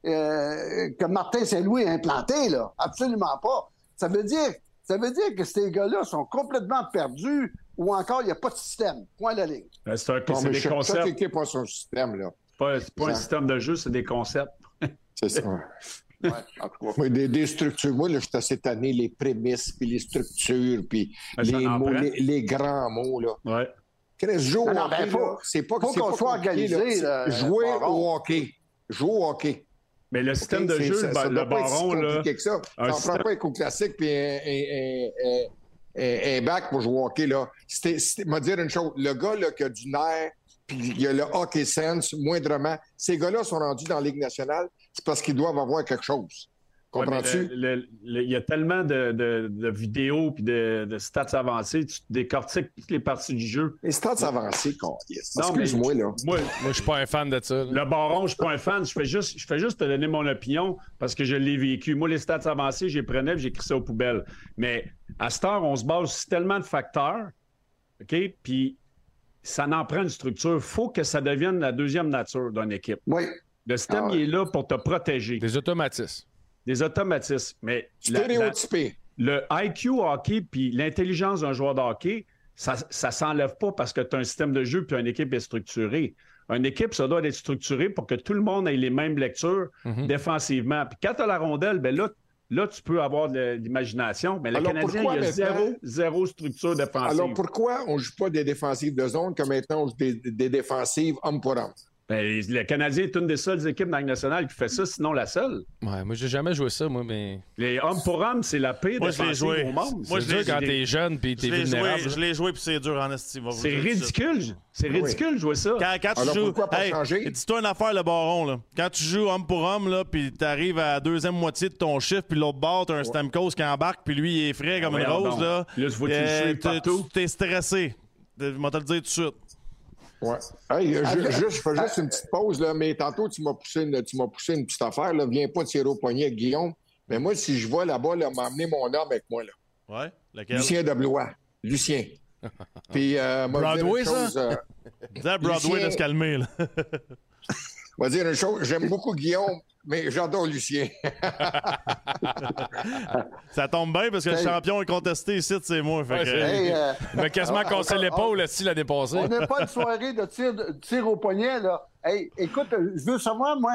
euh, que Martin Saint-Louis a implanté, là. Absolument pas. Ça veut dire, ça veut dire que ces gars-là sont complètement perdus ou encore il n'y a pas de système. Point de la ligne. Ben, C'est un- des concepts. a son système, là. C'est pas, c'est pas un système de jeu, c'est des concepts. C'est ça. Ouais, en tout cas. Oui, des, des structures. Moi, là, je suis assez tanné, les prémices, puis les structures, puis Ben, les mots, les, les grands mots, là. Ouais. Chris, jouer au Non, non, hockey, ben, faut- là, c'est pas faut c'est qu'on pas soit organisé, là, Jouer Baron. au hockey. Jouer au hockey. Mais le système de C'est- jeu, ça, le, ça le pas être si baron, là. que ça. un Ça système- prend pas un coup classique puis un, un- un- un- un bac pour jouer au hockey, là. C'était, c'était, m'a dire une chose. Le gars, là, qui a du nerf, puis il a le hockey sense, moindrement, ces gars-là sont rendus dans la Ligue nationale, c'est parce qu'ils doivent avoir quelque chose. Comprends-tu? Il y a tellement de, de- de vidéos et de, de stats avancées, tu décortiques toutes les parties du jeu. Les stats avancés, con. Yes. Non, mais- Excuse-moi, là. Moi, Moi, je suis pas un fan de ça. là. le baron, je suis pas un fan. Je fais juste, je fais juste te donner mon opinion parce que je l'ai vécu. Moi, les stats avancées, j'ai prenais et j'ai écrit ça aux poubelles. Mais à cette heure, on se base sur tellement de facteurs, OK? Puis ça n'en prend une structure. faut que ça devienne la deuxième nature d'une équipe. Oui. Le système, Ah ouais. il est là pour te protéger. Des automatismes. Des automatismes. Mais la- la- Stéréotypé. le IQ hockey puis l'intelligence d'un joueur de hockey, ça ne s'enlève pas parce que tu as un système de jeu puis une équipe est structurée. Une équipe, ça doit être structuré pour que tout le monde ait les mêmes lectures Mhm. défensivement. Puis quand tu as la rondelle, ben là, là, tu peux avoir de l'imagination. Mais le Alors, Canadien, pourquoi il y a zéro, zéro structure défensive? Alors, pourquoi on ne joue pas des défensives de zone comme maintenant on joue des, des défensives homme pour homme? Ben, le Canadien est une des seules équipes dans la nationale qui fait ça, sinon la seule. Ouais, moi, j'ai jamais joué ça, moi, mais. Les hommes pour hommes, c'est la pire Moi, je l'ai défensive joué. au monde. Moi, C'est je l'ai- dur quand t'es jeune puis t'es joué, vulnérable. je l'ai joué, puis c'est dur en estime. C'est ridicule. C'est ridicule de jouer ça. Quand, quand tu Alors, joues. pourquoi pas changer? Dis-toi une affaire, le baron. Là. Quand tu joues homme pour homme, là, puis t'arrives à la deuxième moitié de ton chiffre, puis l'autre bord, t'as un Stamkos qui embarque, puis lui, il est frais comme une voyons rose. Là. Là, tu le Euh, t'es- partout. T'es stressé. Je vais te le dire tout de suite. Ouais. Hey, je, juste, je fais juste une petite pause, là, mais tantôt, tu m'as poussé, une- tu m'as poussé une petite affaire. Là. Viens pas tirer au poignet, Guillaume. Mais moi, si je vois là-bas, là, m'a amené mon homme avec moi. Là. Ouais, laquelle? Lucien de Blois. Lucien. Puis, euh, m'a dit Broadway, une ça? chose, euh, Dis à Broadway Lucien- de se calmer, là. m'a dire une chose. J'aime beaucoup Guillaume, mais j'adore Lucien. Ça tombe bien parce que le champion est contesté ici, c'est moi. Fait que, Hey, euh, Il m'a quasiment on- cassé on- l'épaule s'il a dépassé. On n'est pas une soirée de tir, de tir au poignet, là. Hey, écoute, je veux savoir, moi,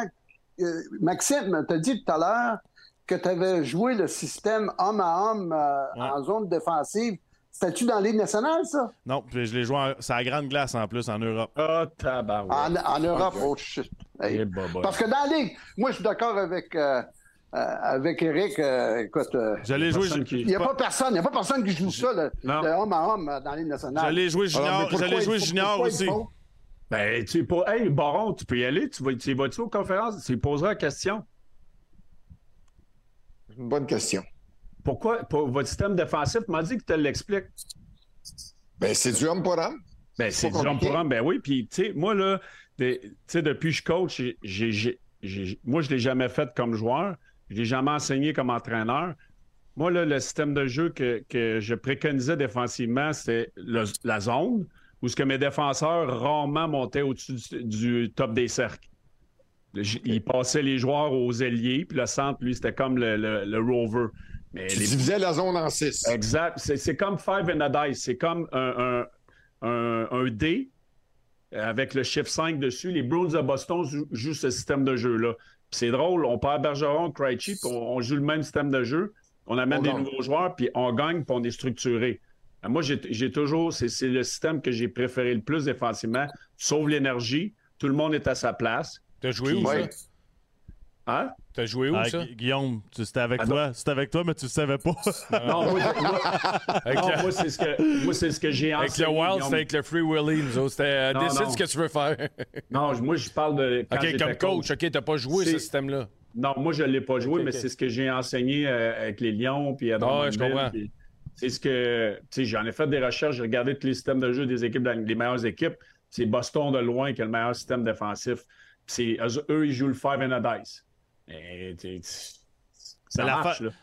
euh, Maxime, t'as dit tout à l'heure que tu avais joué le système homme à homme euh, Ouais. en zone défensive. C'était-tu dans la Ligue nationale, ça? Non, puis je l'ai joué en... C'est à grande glace en plus en Europe. Ah, tabarouette. En, en Europe, oh shit. Hey. Eh. Parce que dans la Ligue, moi, je suis d'accord avec, euh, euh, avec Eric. euh, écoute, euh, Je l'ai joué. personne je- qui- il n'y a pas personne, il n'y a pas personne qui joue ça, le, le homme à homme dans la Ligue Je nationale. l'ai joué Alors, junior, mais je pourquoi l'ai joué il faut- junior aussi. Ben, tu. Hey, Baron, tu peux y aller. Tu vas, tu vas-tu aux conférences? Tu poseras la question. C'est une bonne question. Pourquoi? Pour votre système défensif m'a dit que tu l'expliques? Ben, c'est du homme pour homme. Ben, c'est du homme pour homme. Ben oui. Puis, tu sais, moi, là, tu sais, depuis que je coach, moi, je ne l'ai jamais fait comme joueur. Je ne l'ai jamais enseigné comme entraîneur. Moi, là, le système de jeu que, que je préconisais défensivement, c'était la zone où ce que mes défenseurs rarement montaient au-dessus du, du top des cercles. Ils passaient les joueurs aux ailiers, puis le centre, lui, c'était comme le, le- le rover. Mais Tu les- divisais la zone en six. Exact. C'est, c'est comme Five and a Dice. C'est comme un, un, un- un dé avec le chiffre 5 dessus. Les Bruins de Boston jou- jouent ce système de jeu-là. Puis c'est drôle, on perd Bergeron, Krejci, puis on, on joue le même système de jeu. On amène On des gagne. nouveaux joueurs, puis on gagne, puis on est structuré. Euh, Moi, j'ai, j'ai toujours, c'est, c'est le système que j'ai préféré le plus défensivement. Tu sauves l'énergie, tout le monde est à sa place. T'as joué où, Ouais. ça? Hein? T'as joué où, Ah, ça? Gu- Guillaume, tu- c'était avec toi. C'était avec toi, mais tu le savais pas. Non, moi, moi- Avec, non, le, moi, c'est ce que, moi, c'est ce que j'ai avec le enseigné, Wild, c'était avec le Free Willy, nous autres. C'était euh, Non, décide non. ce que tu veux faire. Non, moi, je parle de. quand OK, comme coach, OK, t'as pas joué C'est- ce système-là. Non, moi, je ne l'ai pas joué, mais c'est ce que j'ai enseigné euh, avec les Lions. Puis à Ah ouais, je comprends. puis C'est ce que. Tu sais, j'en ai fait des recherches, j'ai regardé tous les systèmes de jeu des équipes, dans les meilleures équipes. C'est Boston de loin qui a le meilleur système défensif. C'est eux, eux, ils jouent le five and a dice.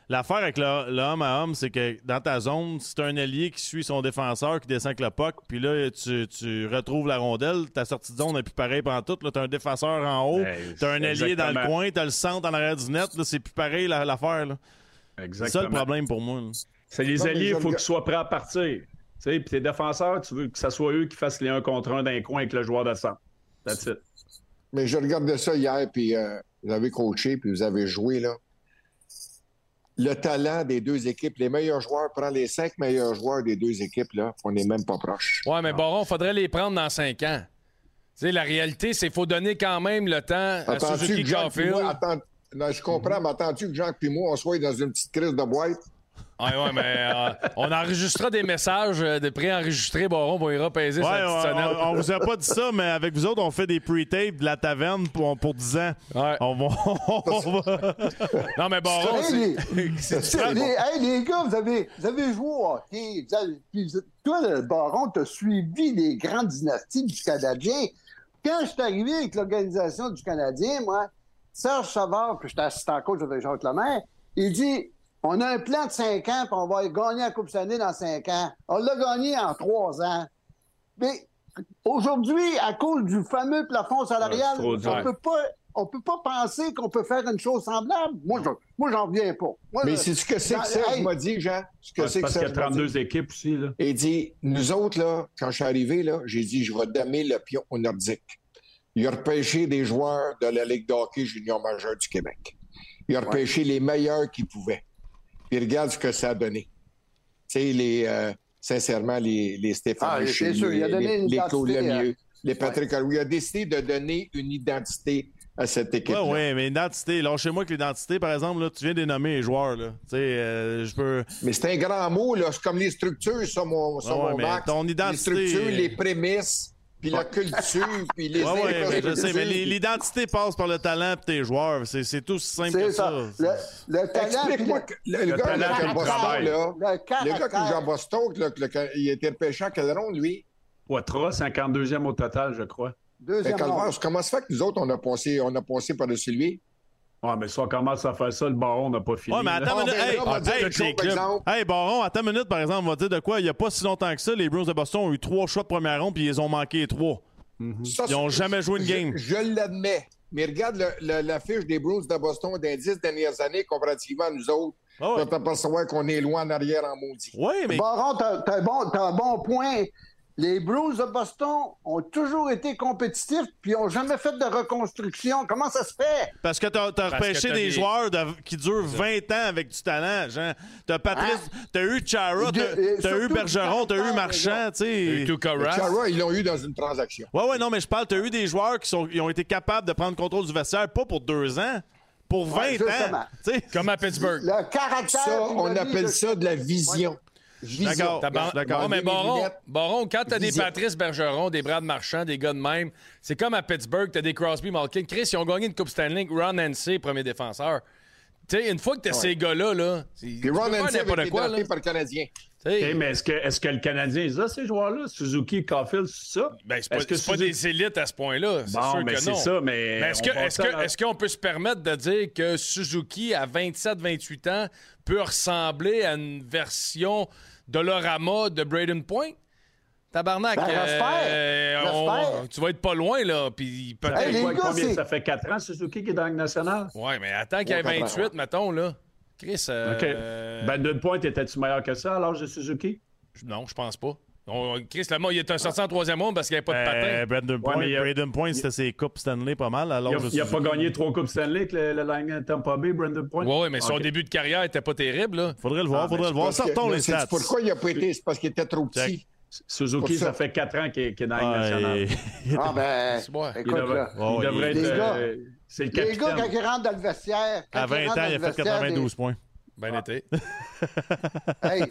L'affaire- avec le, le homme à homme, c'est que dans ta zone, si tu un allié qui suit son défenseur, qui descend avec le puck, puis là, tu, tu retrouves la rondelle, ta sortie de zone n'est plus pareil pendant tout. Tu as un défenseur en haut, Ben, tu as un allié dans le coin, tu as le centre en arrière du net. là, C'est plus pareil la- l'affaire. là. C'est ça le problème pour moi. C'est les alliés, il faut qu'ils soient prêts à partir. Tu sais, puis tes défenseurs, tu veux que ce soit eux qui fassent les un contre un d'un coin avec le joueur de centre. That's it. Mais je regardais ça hier, puis euh, vous avez coaché, puis vous avez joué, là. Le talent des deux équipes, les meilleurs joueurs, prend les cinq meilleurs joueurs des deux équipes, là, on n'est même pas proche. Ouais, mais Baron, faudrait les prendre dans 5 ans. Tu sais, la réalité, c'est qu'il faut donner quand même le temps à Suzuki Caulfield. moi, attends- non, je comprends, mais attends-tu que Jacques puis moi, on soit dans une petite crise de boîte? Ouais, ouais, mais euh, on enregistrera des messages euh, de préenregistrés. Baron va ira peser Ouais, sa petite on, sonnette. on- on vous a pas dit ça, mais avec vous autres, on fait des pre-tapes de la taverne pour, pour 10 ans. Ouais. On va. on va- Non, mais Baron, Hey, hey, les gars, vous avez, vous avez joué au hockey. Vous avez- puis vous- toi, le baron, tu as suivi les grandes dynasties du Canadien. Quand je suis arrivé avec l'organisation du Canadien, moi, Serge Savard, puis j'étais assistant coach avec Jacques Lemaire, il dit on a un plan de 5 ans, puis on va gagner la Coupe Stanley dans 5 ans. On l'a gagné en 3 ans. Mais aujourd'hui, à cause du fameux plafond salarial, on peut pas. On peut pas penser qu'on peut faire une chose semblable. Moi, je, moi, j'en reviens pas. Moi, Mais c'est ce que c'est que Serge hey, m'a dit, Jean? Ce que c'est parce qu'il y a Serge m'a dit. 32 équipes aussi. Là. Et il dit, nous autres, là, quand je suis arrivé, là, j'ai dit, je vais damer le pion au Nordique. Il a repêché des joueurs de la Ligue de hockey junior majeur du Québec. Il a repêché les meilleurs qu'il pouvait. Puis regarde ce que ça a donné. Tu sais, les, euh, sincèrement, les, les Stéphane Ah, sûr, il a donné les, une les Claude identité, Lemieux, les Patrick Harvey. Il a décidé de donner une identité à cette équipe. Ouais, ouais, mais identité. Lâchez-moi que l'identité, par exemple, là, tu viens de nommer les joueurs. là. Tu sais, euh, je peux. Mais c'est un grand mot, là. C'est comme les structures, ça, mon, ça, Ouais, ouais, mon mais Max. ton Les identité- structures, les prémices, puis la culture, puis les Ouais, ouais, mais je sais, mais l'identité passe par le talent de tes joueurs. C'est c'est tout aussi simple C'est que ça. ça. Le, le talent. Explique-moi, le, le gars a Boston, travail. là, le, le le gars qui joue à. Boston, là, le- il a été repêché à quelle ronde, lui? Poitras, 52e au total, je crois. Deuxième Calvaire, ronde. comment ça fait que nous autres, on a passé, on a passé par-dessus lui? Ouais, mais si on commence à faire ça, le baron n'a pas fini. Ouais, mais attends une minute. ben Hey, on chose, exemple. Hey, Baron, attends une minute, par exemple, on va dire de quoi? Il n'y a pas si longtemps que ça, les Bruins de Boston ont eu trois choix de première ronde, puis ils ont manqué trois. Ça, Ils ont c'est- jamais joué une je- game. Je, l'admets. Mais regarde le- le- la fiche des Bruins de Boston des dix dernières années comparativement à nous autres. Ah ouais. Tu vas t'apercevoir qu'on est loin en arrière en maudit. Oui, mais. Baron, t'as t'as un, bon, t'as un bon point. Les Blues de Boston ont toujours été compétitifs puis n'ont jamais fait de reconstruction. Comment ça se fait? Parce que t'as as repêché des des- joueurs de- qui durent 20 ans avec du talent, Jean. T'as Patrice, t'as eu Chara, t'as et t'as eu Bergeron, t'as eu du Marchand, tu Rask. Chara, ils l'ont eu dans une transaction. Ouais, ouais, non, mais je parle, t'as eu des joueurs qui sont, ils ont été capables de prendre contrôle du vestiaire, pas pour deux ans, pour 20 Ouais, justement. ans. Tu. Comme à Pittsburgh. Le caractère. Ça, on le appelle ça de la vision. D'accord. Bon, mais Baron. Baron, quand t'as des. Patrice Bergeron, des Brad Marchand, des gars de même, c'est comme à Pittsburgh, t'as des Crosby, Malkin. Chris, ils ont gagné une Coupe Stanley, Ron Hensey, premier défenseur. Tu sais, une fois que t'as ces gars-là, là, peux Ron Hensey n'importe quoi, là. par le Canadien. Mais est-ce que, est que le Canadien, ils ont ces joueurs-là? Suzuki, Caulfield, c'est ça? ben, c'est pas, Est-ce que c'est pas Suzuki- des élites à ce point-là. C'est Bon, sûr mais que c'est non. ça, mais. Mais est-ce on que- passe est-ce ça que- à- est-ce qu'on peut se permettre de dire que Suzuki, à 27-28 ans, peut ressembler à une version d'Olorama de Braden Point? Tabarnak, Ben, j'espère. euh, on- tu vas être pas loin, là. Puis peut-être. Hey, combien- ça fait 4 ans, Suzuki, qui est dans la Ligue nationale? Ouais, mais attends qu'il y ait Ouais, 28, mettons, là. Chris, euh, OK. Ben, d'une pointe, étais-tu meilleur que ça à l'âge de Suzuki? non, je pense pas. On- Chris, là, il est sorti en troisième monde parce qu'il n'y avait pas de Euh, patin. Brandon Point, mais il y a- Braden Point, c'était ses coupes Stanley pas mal. Alors, Il n'a pas gagné trois Coupes Stanley avec le, le Tampa Bay, Brandon Point? Ouais, ouais, mais son début de carrière était pas terrible, là. Faudrait le voir, Ah, faudrait le voir. Sortons les stats. Pourquoi il a pas été? C'est parce qu'il était trop Check. petit. Suzuki, ça. ça fait 4 ans qu'il est, est dans la nationale. Ah, ben, C'est bon. Il écoute, devrait, là. il devrait il- être. Les gars. euh, c'est le Les gars, quand ils rentrent dans le vestiaire. À ils 20 rentrent ans, il a fait vestiaire, 92 points. Ben été. Hey,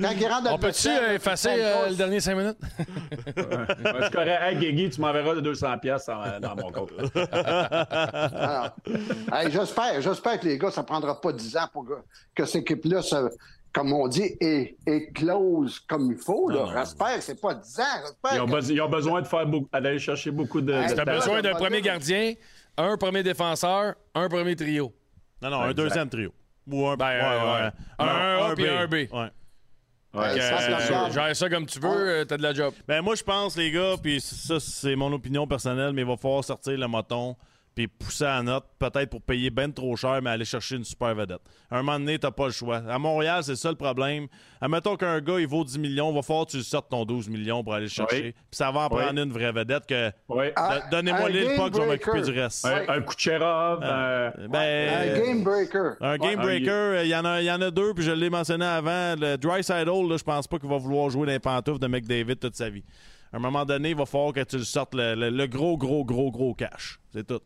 quand ils rentrent dans On peut-tu euh, effacer euh, le dernier 5 minutes? Ouais, c'est correct. Hey, Guigui, tu m'enverras de 200$ piastres dans, dans mon compte. Hey, j'espère, j'espère que les gars, ça prendra pas 10 ans pour que, que cette équipe-là, se- comme on dit, est, est close comme il faut. J'espère que c'est pas 10 ans. J'espère Ils ont, que- besoin- ils ont besoin de faire beaucoup, d'aller chercher beaucoup de. Hey, de Tu as Ben, besoin d'un premier gardien, un premier défenseur, un premier trio. Non, non, un Exact. deuxième trio. Ou un, Ben, ouais, ouais. ouais. Un Non, A puis un B. Ouais. Ouais, Hey, ça, ça, comme tu veux, euh, t'as de la job. Ben moi je pense les gars, puis ça c'est mon opinion personnelle, mais il va falloir sortir le moton puis pousser à note, peut-être pour payer ben trop cher, mais aller chercher une super vedette. À un moment donné, t'as pas le choix. À Montréal, c'est ça le problème. Admettons qu'un gars, il vaut 10 millions, va falloir que tu sortes ton 12 millions pour aller le chercher. Oui. Puis ça va en Oui. prendre une vraie vedette que... Ouais. Ah, Do- Donnez-moi l'île pas que je vais m'occuper du reste. Un, un Kucherov, euh, Ben, Un game breaker. Un game breaker, il y, en a- il y en a deux, puis je l'ai mentionné avant. Le Dry Side Hole, je pense pas qu'il va vouloir jouer dans les pantoufles de McDavid toute sa vie. À un moment donné, il va falloir que tu le sortes le, le- le gros, gros, gros, gros cash. C'est tout.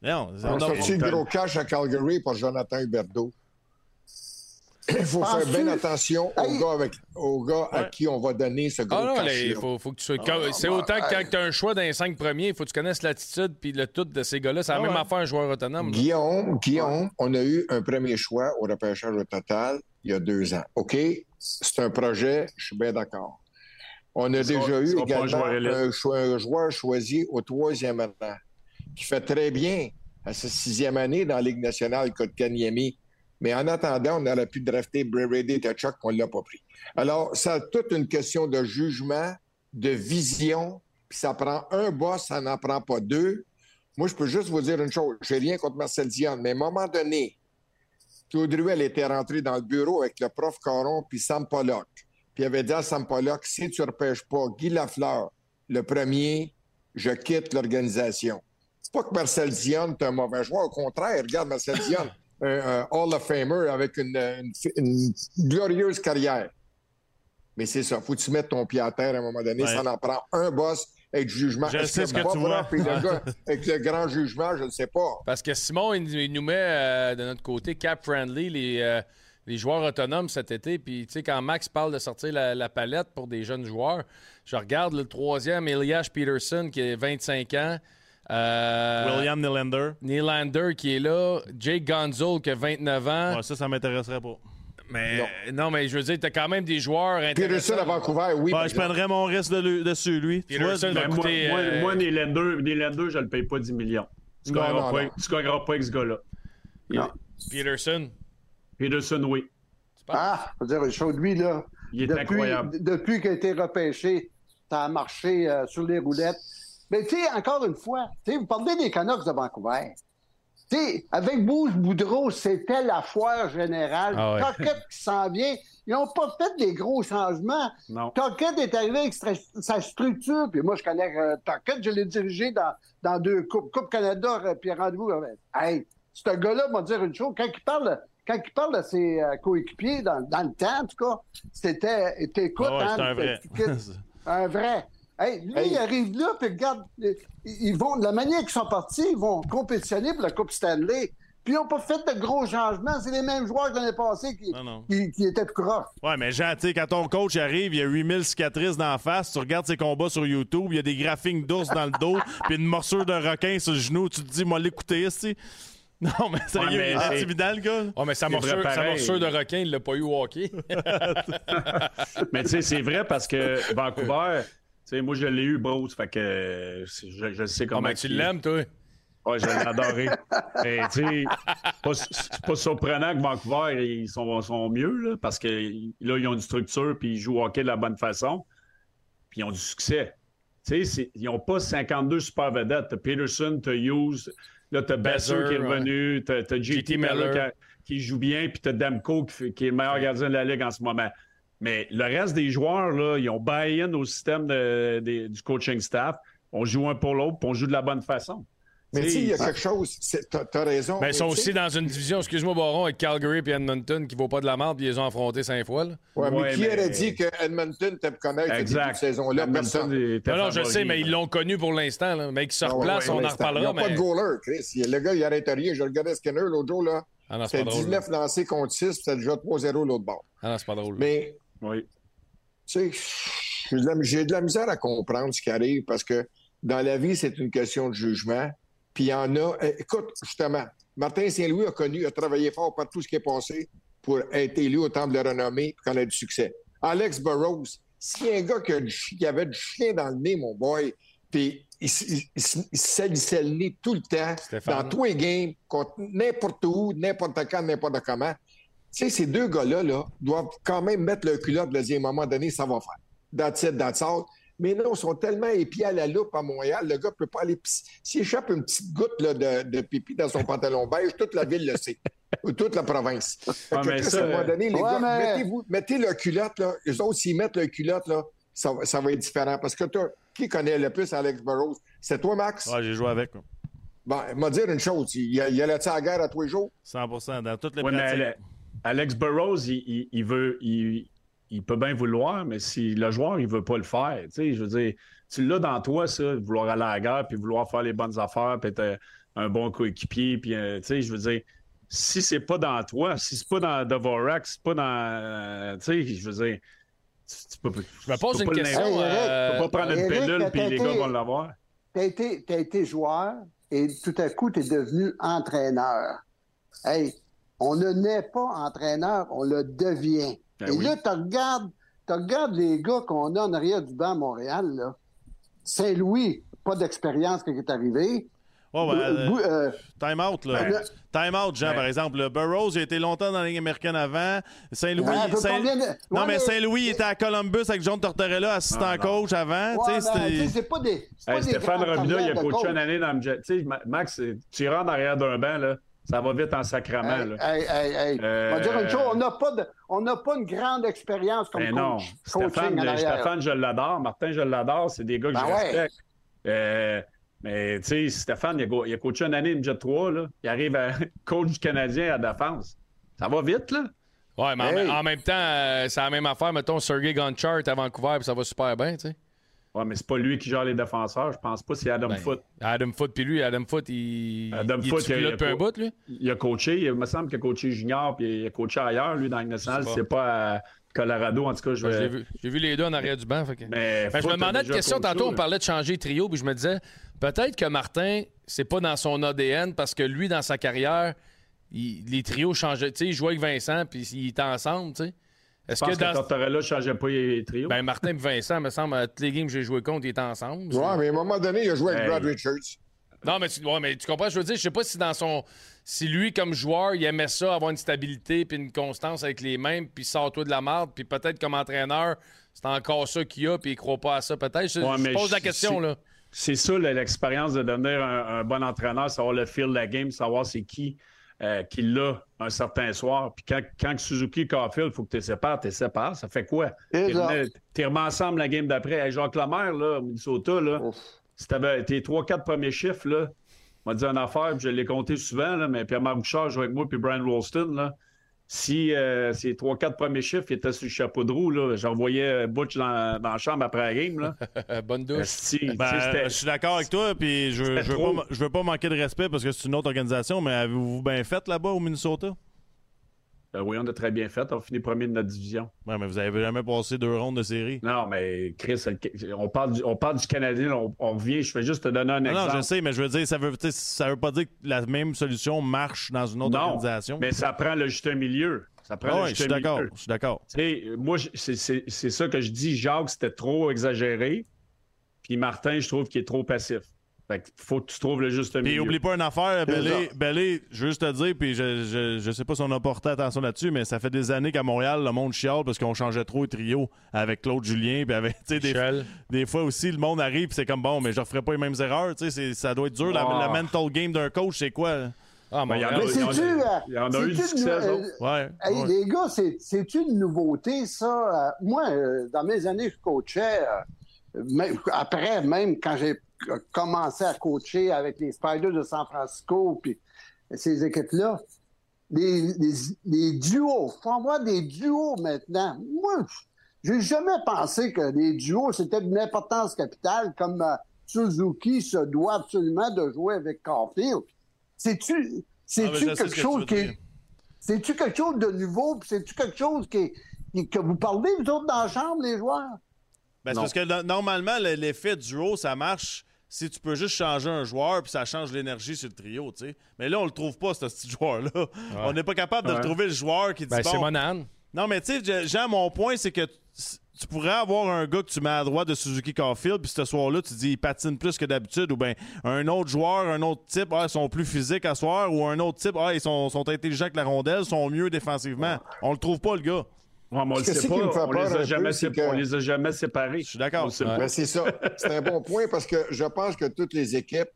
Non, On a le gros cash à Calgary pour Jonathan Huberdeau. Il faut faire bien attention aux Hey. gars, avec, aux gars à qui on va donner ce gros Ah non, cash là, il faut, faut que tu sois. quand- c'est autant que quand tu as un choix dans les cinq premiers, il faut que tu connaisses l'attitude puis le tout de ces gars-là. C'est la Ah même ouais. affaire un joueur autonome. là. Guillaume, Guillaume, on a eu un premier choix au repêchage au total il y a deux ans. OK? C'est un projet, je suis bien d'accord. On a déjà eu un également joueur un, cho- un joueur choisi au troisième rang qui fait très bien à sa sixième année dans la Ligue nationale, Kotkaniemi. Mais en attendant, on aurait pu drafter Brady Tachuk, on ne l'a pas pris. Alors, c'est toute une question de jugement, de vision, puis ça prend un boss, ça n'en prend pas deux. Moi, je peux juste vous dire une chose. Je n'ai rien contre Marcel Dion, mais à un moment donné, Claude Ruel était rentré dans le bureau avec le prof Caron puis Sam Pollock. Puis il avait dit à Sam Pollock, si tu ne repêches pas Guy Lafleur, le premier, je quitte l'organisation. C'est pas que Marcel Dion est un mauvais joueur. Au contraire, regarde Marcel Dion, un, un Hall of Famer avec une, une- une glorieuse carrière. Mais c'est ça, faut que tu mettes ton pied à terre à un moment donné. Ouais. Ça en prend un boss avec jugement. Je sais ce que Bob tu vois. Rupp est le gars avec le grand jugement, je ne sais pas. Parce que Simon, il, il nous met euh, de notre côté cap-friendly les, euh, les joueurs autonomes cet été. Puis, tu sais, quand Max parle de sortir la, la palette pour des jeunes joueurs, je regarde le troisième, Elias Peterson, qui a 25 ans. Euh, William Nylander. Nylander qui est là. Jake Gonzol qui a 29 ans. Ouais, ça, ça m'intéresserait pas. Mais non. mais je veux dire, t'as quand même des joueurs Peterson intéressants. à Vancouver, oui. Je prendrais mon risque de le- dessus, lui. Vois, Peterson va Ben, moi, coûter, moi, euh, moi, Nylander, Nylander, je ne le paye pas 10 millions. Tu ne pas- pas avec ce gars-là. Peterson. Peterson, oui. Ah, je veux dire, le show de lui, là. Il est depuis, incroyable. Depuis qu'il a été repêché, ça a marché euh, sur les roulettes. Mais tu sais, encore une fois, tu sais, vous parlez des Canucks de Vancouver. Tu sais, avec Bouge Boudreau, c'était la foire générale. Ah ouais. Tocchet qui s'en vient. Ils n'ont pas fait des gros changements. Non. Est arrivé avec sa structure. Puis moi, je connais euh, je l'ai dirigé dans, dans deux Coupes. Coupe Canada, euh, puis rendez-vous. euh, Hey, ce gars-là m'a dire une chose. Quand il parle, quand il parle de ses euh, coéquipiers, dans, dans le temps, en tout cas, c'était. T'écoutes, ouais, hein, c'est un vrai. un vrai. Hey, lui, Hey. il arrive là, puis regarde, ils vont, de la manière qu'ils sont partis, ils vont compétitionner pour la Coupe Stanley. Puis ils n'ont pas fait de gros changements. C'est les mêmes joueurs que l'année passée qui, Non, non. qui, qui étaient tout croches. Ouais, mais Jean, tu sais, quand ton coach arrive, il y a 8000 cicatrices dans la face, tu regardes ses combats sur YouTube, il y a des graphiques d'ours dans le dos, puis une morsure de requin sur le genou, tu te dis, moi, l'écouter ici. Non, mais sérieux, Ouais, mais il est c'est- intimidant, le gars? Oh, mais sa morsure, sa morsure de requin, il l'a pas eu au hockey. Mais tu sais, c'est vrai parce que Vancouver, sais, moi, je l'ai eu, Bruce. Fait que euh, je, je sais Oh, comment. mais tu l'aimes, toi? Ouais, je l'ai adoré. Mais tu sais, c'est pas surprenant que Vancouver, ils sont, sont mieux, là, parce que là, ils ont une structure, puis ils jouent au hockey de la bonne façon, puis ils ont du succès. Tu sais, ils n'ont pas 52 super vedettes. T'as Peterson, t'as Hughes, là, t'as Besser qui est revenu, t'as t'as JT JT Miller qui, qui joue bien, puis t'as Demko qui, qui est le meilleur gardien de la Ligue en ce moment. Mais le reste des joueurs, là, ils ont buy-in au système de- du coaching staff. On joue un pour l'autre, puis on joue de la bonne façon. Mais tu sais, il y a quelque chose. T'as t'as raison. Ben, ils sont aussi dans une division, excuse-moi, Baron, avec Calgary et Edmonton qui vaut pas de la merde, puis ils les ont affrontés cinq fois. Là. Ouais, mais Ouais, qui mais- aurait dit que Edmonton te connaître cette saison-là? Personne. Non, non, je sais, mais ils l'ont connu pour l'instant. Mais qu'ils se Ah ouais, on en reparlera. Ils n'ont pas mais... de goaler, Chris. Le gars, il arrête rien. Je regardais Skinner l'autre jour, là. Ah non, c'est C'était pas drôle. 19 lancés contre 6, puis c'était déjà 3-0 l'autre bord. Ah non, c'est pas drôle. Mais, Oui. tu sais, j'ai de, la- misère à comprendre ce qui arrive parce que dans la vie, c'est une question de jugement. Puis il y en a. eh, Écoute, justement, Martin Saint-Louis a connu, a travaillé fort par tout ce qui est passé pour être élu au Temple de la renommée et connaître du succès. Alex Burrows, s'il y a un gars qui, a du chi- qui avait du chien dans le nez, mon boy, puis il, il salissait le nez tout le temps, Stéphane. dans tous les games, contre n'importe où, n'importe quand, n'importe comment. Tu sais, ces deux gars-là là, doivent quand même mettre le culotte, dire à un moment donné, ça va faire. That's it, that's all. Mais non, ils sont tellement épais à la loupe à Montréal, le gars ne peut pas aller. pis- S'il échappe une petite goutte là, de, de pipi dans son pantalon beige, toute la ville le sait. Ou toute la province. Que, ça, à un moment donné, les ouais, gars, mais- mettez-vous, mettez le culotte, là. Eux autres, s'ils mettent le culotte, là, ça, va- ça va être différent. Parce que toi, qui connaît le plus Alex Burrows? C'est toi, Max? Ouais, j'ai joué avec, moi. Bon, il m'a dire une chose. Il y a, il y a la à guerre à tous les jours? 100% dans toutes les Ouais, pratiques. Ale- Alex Burrows, il, il- il veut, il, il peut bien vouloir, mais si le joueur, il veut pas le faire, tu sais, je veux dire, tu l'as dans toi, ça, vouloir aller à la guerre, puis vouloir faire les bonnes affaires, puis être un, un bon coéquipier, puis, euh, tu sais, je veux dire, si c'est pas dans toi, si c'est pas dans Dvorak, c'est pas dans, euh, tu sais, je veux dire, tu, tu peux, Je me pose une pas question. Hey, Eric, euh, Tu peux pas prendre une Eric, pilule, t'as puis les été- gars vont l'avoir. Tu as été, t'as été joueur et tout à coup, tu es devenu entraîneur. Hey, on ne naît pas entraîneur, on le devient. Ben et oui. là, tu regardes, tu regardes les gars qu'on a en arrière du banc à Montréal. là. Saint-Louis, pas d'expérience quand il est arrivé. Ouais, ouais, euh, euh, time out, là. Ben, Time out, Jean, Ben- par exemple. Le Burroughs, il a été longtemps dans la Ligue américaine avant. Saint-Louis. Saint- de- Non, mais mais- Saint-Louis, il était à Columbus avec John Tortorella, assistant Ah, coach avant. ben, c'est pas des. pas Hey, des Stéphane Robida, il a coaché coach. une année dans le jet. Tu sais, Ma- Max, tu rentres en arrière d'un banc, là, ça va vite en sacrament. Hey, là. hey, hey, hey. Euh, On va dire une chose, on n'a pas, de- une grande expérience comme Mais coach. Ben non, coaching Stéphane, en je- arrière. Stéphane, je l'adore. Martin, je l'adore. C'est des gars que Ben je ouais. respecte. Euh, mais tu sais, Stéphane, il a, go- il a coaché une année Jet 3. Là. Il arrive à coach du Canadien à la défense. Ça va vite, là. Ouais, mais en, Hey. en même temps, euh, c'est la même affaire. Mettons, Sergei Gonchar est à Vancouver, puis ça va super bien, tu sais. Ouais, mais c'est pas lui qui gère les défenseurs. Je pense pas c'est Adam Ben, Foote. Adam Foot, puis lui, Adam Foot, il. Adam il Foote, il a- il a un bout, lui? Il a coaché. Il me semble qu'il a coaché junior, puis il a coaché ailleurs, lui, dans le national. C'est pas à Colorado, en tout cas. Je vais... J'ai vu les deux en arrière du banc. fait que- Mais Ben, je Foote me demandais une question. Tantôt, on parlait de changer de trio, puis je me disais, peut-être que Martin, c'est pas dans son ADN parce que lui, dans sa carrière, il- les trios changeaient. Tu sais, il jouait avec Vincent, puis ils étaient ensemble, tu sais. Est-ce que que, dans. Tortorella ne changeait pas les trios? Ben, Martin et Vincent, me semble, toutes les games que j'ai joué contre, ils étaient ensemble. Ouais, mais à un moment donné, il a joué avec Hey. Brad Richards. Non, mais tu, ouais, mais tu comprends, ce que je veux dire, je sais pas si dans son. Si lui, comme joueur, il aimait ça, avoir une stabilité puis une constance avec les mêmes, puis sors-toi de la marde, puis peut-être comme entraîneur, c'est encore ça qu'il a, puis il croit pas à ça, peut-être. Je, Ouais, je mais pose la question, c'est- là. C'est ça, l'expérience de devenir un, un bon entraîneur, savoir le feel de la game, savoir c'est qui euh, qui l'a un certain soir. Puis quand, quand Suzuki Caulfield, il faut que tu les sépares, tu les sépares. Ça fait quoi? Tu remis ensemble la game d'après. Hey, Jacques Lemaire, là, au Minnesota, là, Ouf. si t'avais tes trois, quatre premiers chiffres, là, on m'a dit une affaire, puis je l'ai compté souvent, là, mais Pierre-Marc Bouchard joue avec moi, puis Brian Rolston, là. Si euh, ces trois, quatre premiers chiffres étaient sur le chapeau de roue, là, j'envoyais Butch dans, dans la chambre après la game. Là. Bonne douche. Ben, je suis d'accord avec toi, puis je, je, veux pas, je veux pas manquer de respect parce que c'est une autre organisation, mais avez-vous bien fait là-bas au Minnesota? Ben oui, on a très bien fait. On finit premier de notre division. Ouais, mais vous avez jamais passé deux rondes de série? Non, mais Chris, on parle du, on parle du Canadien, on, on revient. Je vais juste te donner un Non, exemple. non, je sais, mais je veux dire, ça veut, ça veut pas dire que la même solution marche dans une autre Non, organisation. mais ça prend le juste milieu. Ça prend Ah le ouais, je juste suis d'accord. Je suis d'accord. Moi, c'est ça que je dis. Jacques, c'était trop exagéré. Puis Martin, je trouve qu'il est trop passif. Fait qu'il faut que tu trouves le juste Puis milieu. oublie pas une affaire, ça. Bellé, je veux juste te dire, puis je, je, je sais pas si on a porté attention là-dessus, mais ça fait des années qu'à Montréal, le monde chiale parce qu'on changeait trop de trio avec Claude Julien, puis avec, tu sais, des, fois aussi, le monde arrive, puis c'est comme bon, mais je referai pas les mêmes erreurs, tu sais, ça doit être dur. La, Ah. la mental game d'un coach, c'est quoi? Ah, Ben, il y en a- Montréal. Mais il y en a- c'est-tu. euh, il y en a eu du c'est-tu succès, euh, Ouais. Hey, ouais. les gars, c'est- c'est une nouveauté, ça. Euh, moi, euh, dans mes années, je coachais. euh, même- après, même quand j'ai c- commencé à coacher avec les Spiders de San Francisco, puis ces équipes-là, les, les, les duos, faut avoir des duos maintenant. Moi, j'ai jamais pensé que les duos, c'était d'une importance capitale, comme euh, Suzuki se doit absolument de jouer avec Caulfield. C'est-tu quelque que chose qui est... C'est-tu quelque chose de nouveau? puis C'est-tu quelque chose qui, qui- que vous parlez, vous autres, dans la chambre, les joueurs? Ben, c'est parce que no- normalement, le- l'effet duo, ça marche si tu peux juste changer un joueur puis ça change l'énergie sur le trio, tu sais. Mais là, on le trouve pas, ce petit joueur-là. On n'est pas capable de Ouais. le trouver, le joueur qui dit Ben, c'est bon, Monahan. Non, mais tu sais, Jean, mon point, c'est que tu- tu pourrais avoir un gars que tu mets à droite de Suzuki Caulfield, puis ce soir-là, tu dis il patine plus que d'habitude, ou bien un autre joueur, un autre type, ah, ils sont plus physiques à soir, ou un autre type, ah, ils sont, sont intelligents que la rondelle, sont mieux défensivement. On le trouve pas, le gars. Ouais, mais on le Qu'est-ce sait qui pas. me fait On peur les, a jamais peu, c'est sé- que- on les a jamais séparés. Je suis d'accord. Ouais. c'est ça. C'est un bon point parce que je pense que toutes les équipes,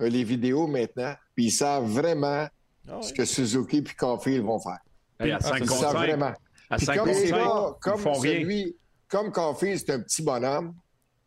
euh, les vidéos maintenant, puis ils savent vraiment Ah ce que Suzuki puis Caulfield vont faire. Hey, à 5 Ils contre savent 5. vraiment. À Puis 5 comme contre c'est 5, là, ils comme font rien. celui, comme Caulfield, c'est un petit bonhomme,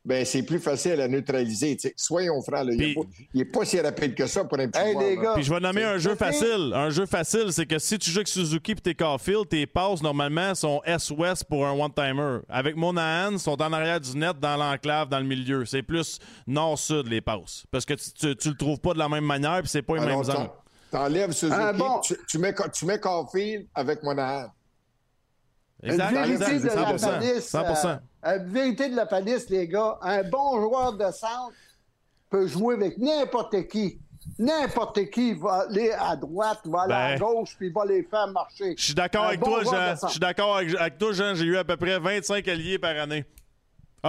ben c'est plus facile à neutraliser. Soyons francs, là, il Puis- n'est pas, si rapide que ça pour un petit Hey, joueur, les là. gars, Puis je vais nommer un jeu facile. Un jeu facile, c'est que si tu joues avec Suzuki puis t'es Caulfield, tes passes, normalement, sont S-Ouest pour un one-timer. Avec Monahan, ils sont en arrière du net, dans l'enclave, dans le milieu. C'est plus nord-sud, les passes. Parce que tu, tu le trouves pas de la même manière, puis c'est pas les mêmes angles. t'en- T'enlèves Suzuki, Ah, bon. tu, tu mets, tu mets Caulfield avec Monahan. Exact, Une vérité exact, de la 100%. palisse. 100%. euh, une vérité de la palisse, les gars. Un bon joueur de centre peut jouer avec n'importe qui. N'importe qui va aller à droite, va aller à Ben. gauche, puis va les faire marcher. Je suis d'accord avec bon toi, Jean. Je suis d'accord avec, avec toi, Jean. J'ai eu à peu près 25 alliés par année.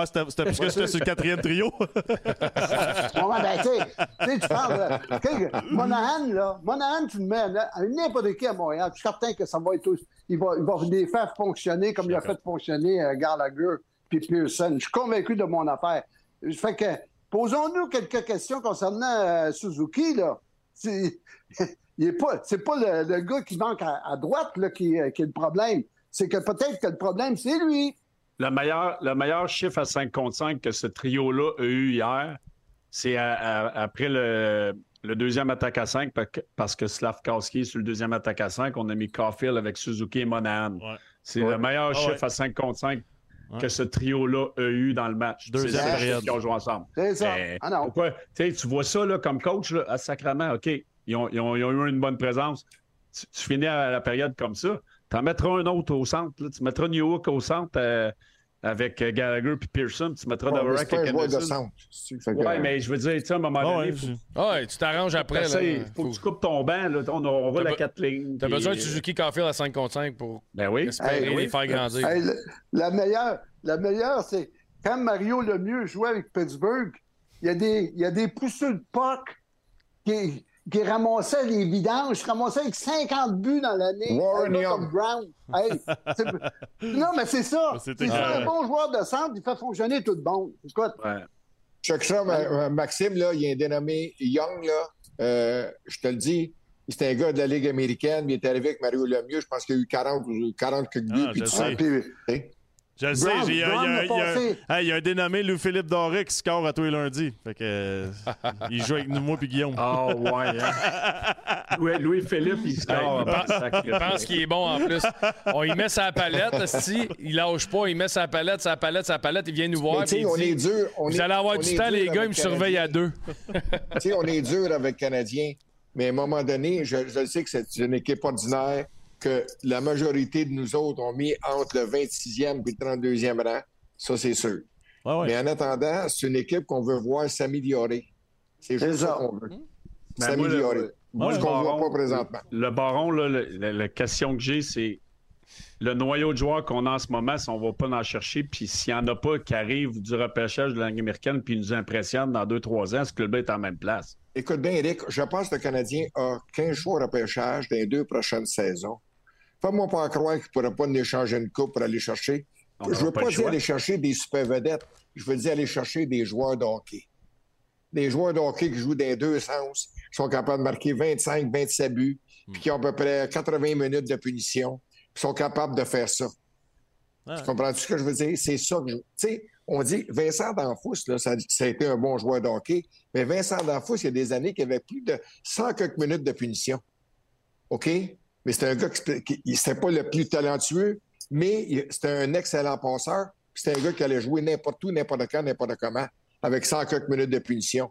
Ah, c'était c'était parce que sur le quatrième trio. Ben, tu sais, tu parles. Monahan, là, Monahan, tu le mets à n'importe qui à Montréal. Je suis certain que ça va être. aussi- Il va, il va les faire fonctionner comme il a fait fonctionner euh, Gallagher puis Pearson. Je suis convaincu de mon affaire. Fait que, posons-nous quelques questions concernant euh, Suzuki, là. C'est il est pas, c'est pas le, le gars qui manque à, à droite, là, qui, euh, qui est le problème. C'est que peut-être que le problème, c'est lui. Le meilleur, le meilleur chiffre à 5 contre 5 que ce trio-là a eu hier, c'est après le, le deuxième attaque à 5, parce que Slavkowski est sur le deuxième attaque à 5. On a mis Caulfield avec Suzuki et Monahan. Ouais. C'est le meilleur Ah chiffre ouais. à 5 contre 5 Ouais. que ce trio-là a eu dans le match. Deuxième C'est ça période. qu'ils ont joué ensemble. C'est ça. Mais Ah non. pourquoi? Tu vois ça là, comme coach, là, à sacrament, OK, ils ont, ils ont- ils ont eu une bonne présence. Tu, tu finis à la période comme ça, tu en mettras un autre au centre. là. Tu mettras New York au centre. euh, avec euh, Gallagher puis Pearson, puis tu mettras Ouais, Dvorak avec Anderson. Ouais, mais je veux dire, tu sais, à un moment Ah donné, ouais, faut, Ouais, tu t'arranges après. là. faut Faut- que tu coupes ton banc. Là. On, on roule à quatre lignes. T'as puis, besoin de euh, Suzuki Carfield à 5 contre 5 pour Ben oui. espérer Hey, les oui. faire grandir. Hey, le- la meilleure, la meilleure, c'est quand Mario Lemieux jouait avec Pittsburgh, il y a des, il y a des de puck qui, qui ramassaient les vidanges, ramassaient avec 50 buts dans l'année. Warren Young. comme Brown. Hey, non, mais c'est ça. C'est un bon joueur de centre, il fait fonctionner tout le monde. Écoute, Ouais. Check ça, Ma- Maxime, là, il y a un dénommé Young, là. Euh, je te le dis, c'est un gars de la Ligue américaine. Il est arrivé avec Mario Lemieux. Je pense qu'il y a eu 40 ou 40 quelques buts. Ah, puis je tout sais. ça. puis- Je le sais, il y a- Brown il y a- l'a il y a- passé. hey, il y a un dénommé Louis-Philippe Doré qui score à tous les lundis. Fait que, euh, il joue avec nous, moi puis Guillaume. Ah, ouais. hein. Louis- Louis-Philippe, il score. Je pense qu'il est bon en plus. On y met sa palette, esti. il lâche pas, il met sa palette, sa palette, sa palette, il vient nous voir. Puis il on dit, est dur. on Vous est- allez avoir on du temps, les gars, ils me surveillent à deux. Tu sais, on est dur avec le Canadien, mais à un moment donné, je, je sais que c'est une équipe ordinaire que la majorité de nous autres ont mis entre le 26e et le 32e rang. Ça, c'est sûr. Ouais, ouais. Mais en attendant, c'est une équipe qu'on veut voir s'améliorer. C'est juste ça ça. qu'on veut. Ben, S'améliorer. moi, le- moi, Ce le qu'on voit baron- pas présentement. Le baron, là, le- la, la question que j'ai, c'est le noyau de joueurs qu'on a en ce moment, si on va pas en chercher, puis s'il n'y en a pas qui arrivent du repêchage de la langue américaine, puis ils nous impressionnent dans 2-3 ans, ce club-là est en même place. Écoute bien, Eric, je pense que le Canadien a 15 choix au repêchage dans les deux prochaines saisons. Fais-moi pas croire qu'il ne pourrait pas nous échanger une coupe pour aller chercher. On je veux pas dire aller chercher des super vedettes. Je veux dire aller chercher des joueurs de hockey. Des joueurs de hockey qui jouent les deux sens, qui sont capables de marquer 25, 27 buts, puis qui ont à peu près 80 minutes de punition, qui sont capables de faire ça. Tu comprends-tu ce que je veux dire? C'est ça que je... Tu sais, on dit Vincent D'Anfous, là, ça, ça a été un bon joueur de hockey, mais Vincent D'Anfous, il y a des années qu'il avait plus de 100 quelques minutes de punition. OK? Mais c'était un gars qui, c'était pas le plus talentueux, mais c'était un excellent passeur. C'était un gars qui allait jouer n'importe où, n'importe quand, n'importe comment, avec 100 quelques minutes de punition.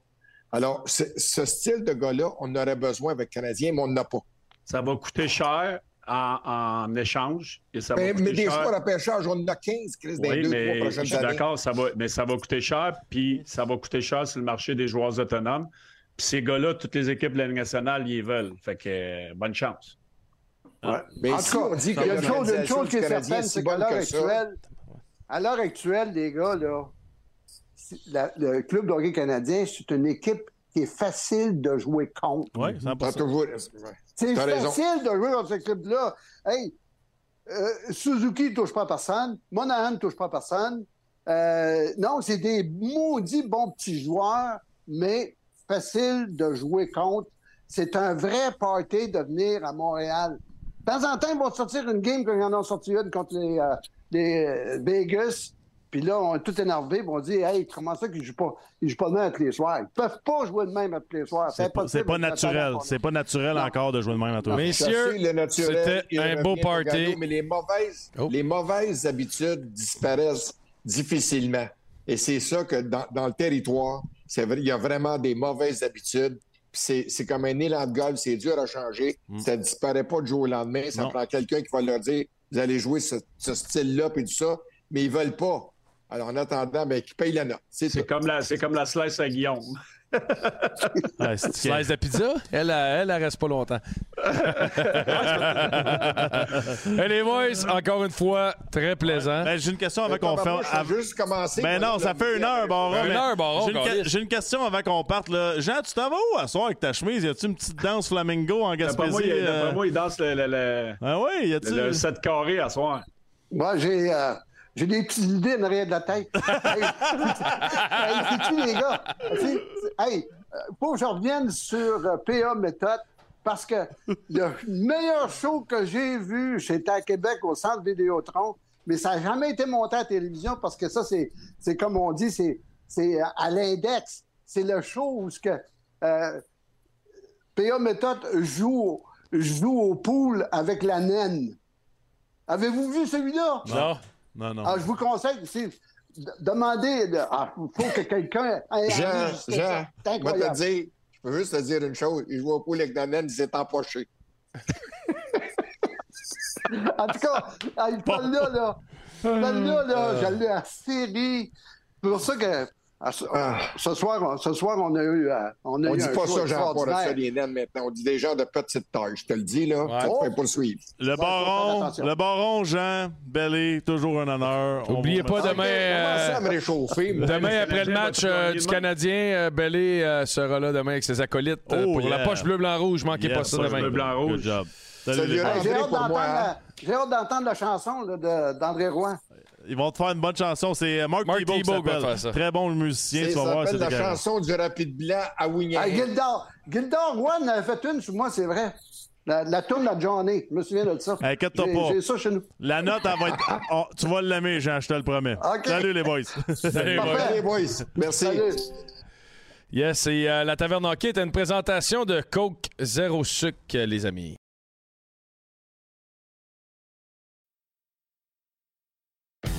Alors, ce, style de gars-là, on aurait besoin avec le Canadien, mais on n'en a pas. Ça va coûter cher en, en échange. Et ça va Mais, coûter mais des cher. joueurs à pêchage, on en a 15, Chris, Oui, deux, mais trois je prochaines suis années. d'accord, ça va, mais ça va coûter cher, puis ça va coûter cher sur le marché des joueurs autonomes. Puis ces gars-là, toutes les équipes de la Ligue nationale, ils veulent. Fait que euh, bonne chance. Ouais. Mais En si tout cas, on dit que il y a une chose, une l'organisation chose qui est certaine, c'est qu'à l'heure actuelle, à l'heure actuelle, les gars, là, la- le club de hockey canadien, c'est une équipe qui est facile de jouer contre. Ouais, T'as 100%. toujours- C'est facile de jouer contre ce club-là. Hey, euh, Suzuki ne touche pas à personne. Monahan ne touche pas à personne. Euh, non, c'est des maudits bons petits joueurs, mais facile de jouer contre. C'est un vrai party de venir à Montréal. De temps en temps, ils vont sortir une game comme ils en ont sorti une contre les, euh, les, euh, Vegas. Puis là, on est tout énervé. puis On dit Hey, comment ça qu'ils ne jouent pas, ils jouent pas de même à tous les soirs? Ils ne peuvent pas jouer de même à tous les soirs. C'est pas, avec naturel. C'est pas naturel Non. encore de jouer de même à Je Messieurs, sais, le naturel, c'était un beau au party. mais les mauvaises, Oh. les mauvaises habitudes disparaissent difficilement. Et c'est ça que dans, dans le territoire, c'est vrai, il y a vraiment des mauvaises habitudes. C'est, comme un élan de golf, c'est dur à changer. Ça ne disparaît pas du jour au lendemain. Ça Non. prend quelqu'un qui va leur dire vous allez jouer ce, ce style-là puis tout ça, mais ils veulent pas. Alors en attendant, ben, qu'ils payent la note. C'est comme la, c'est comme la slice à Guillaume. Ouais, c'est- Slice de pizza, elle, elle, elle reste pas longtemps. hey, les boys, encore une fois, très plaisant. Ben, j'ai une question avant qu'on tabarnouche, ferme. ça a juste commencé. Ben Moi, non, ça fait une heure, Baron. Une heure, Baron, J'ai une, question avant qu'on parte. Là. Jean, tu t'en vas où à soir avec ta chemise? Y a-tu une petite danse flamingo en moi, Gaspésie? il, euh? moi, il danse le, le, le, Ah oui, y a-tu... le 7 carré à soir. Moi, j'ai, euh, j'ai des petites idées en arrière de la tête. hey, hey, c'est-tu, les gars? C'est- c'est- hey, euh, faut que je revienne sur euh, PA Méthode parce que le meilleur show que j'ai vu, c'était à Québec au Centre Vidéotron, mais ça n'a jamais été monté à la télévision parce que ça, c'est, c'est comme on dit, c'est, c'est euh, à l'index. C'est le show où ce que, euh, PA Méthode joue, au- joue au pool avec la naine. Avez-vous vu celui-là? Non. Non, non. Je vous conseille, c'est de- demander. de- ah, il faut que quelqu'un. Jean. Jean, je vais te incroyable. dire, je peux juste te dire une chose. Il joue au pool avec il s'est empoché. En tout cas, hey, celle-là, là, celle-là, là, je l'ai ri. C'est pour ça que ce, Ah. ce soir, on- ce soir, on a eu, euh, on a On eu dit un pas ça, Jean-Paul maintenant. On dit des gens de petite taille. Je te le dis, là. Ouais. Ça Oh. te fait pas le suivre. Le baron, le baron Jean Bellé, toujours un honneur. On Oubliez vous pas demain. Euh, à me réchauffer. moi? Demain, après le match euh, du? Canadien, euh, Bellé euh, sera là demain avec ses acolytes euh, Oh, pour yeah. la poche bleu-blanc-rouge. Manquez pas ça poche demain. bleu, blanc, Good rouge. job. Salut, Salut, les Jean. boys. Hey, J'ai hâte pour moi, d'entendre hein? la- j'ai hâte d'entendre la chanson d'André Roy. Ils vont te faire une bonne chanson. C'est Mark, Mark Thibault Thibault qui va s'appelle. faire ça. Très bon musicien. C'est- Tu vas Ça voir, c'est s'appelle la chanson du rapide blanc à Wignan. Hey, Gildor, Gildor en avait fait une sur moi, c'est vrai. La, la tourne à Johnny, je me souviens de ça. Inquiète-toi pas. J'ai ça chez nous. La note, elle va être. Oh, tu vas l'aimer, Jean, je te le promets. Salut, les boys. Salut, Parfait. boys. Allez, boys. Merci. Salut. Yes, et euh, la Taverne Hockey est une présentation de Coke Zéro Sucre, les amis.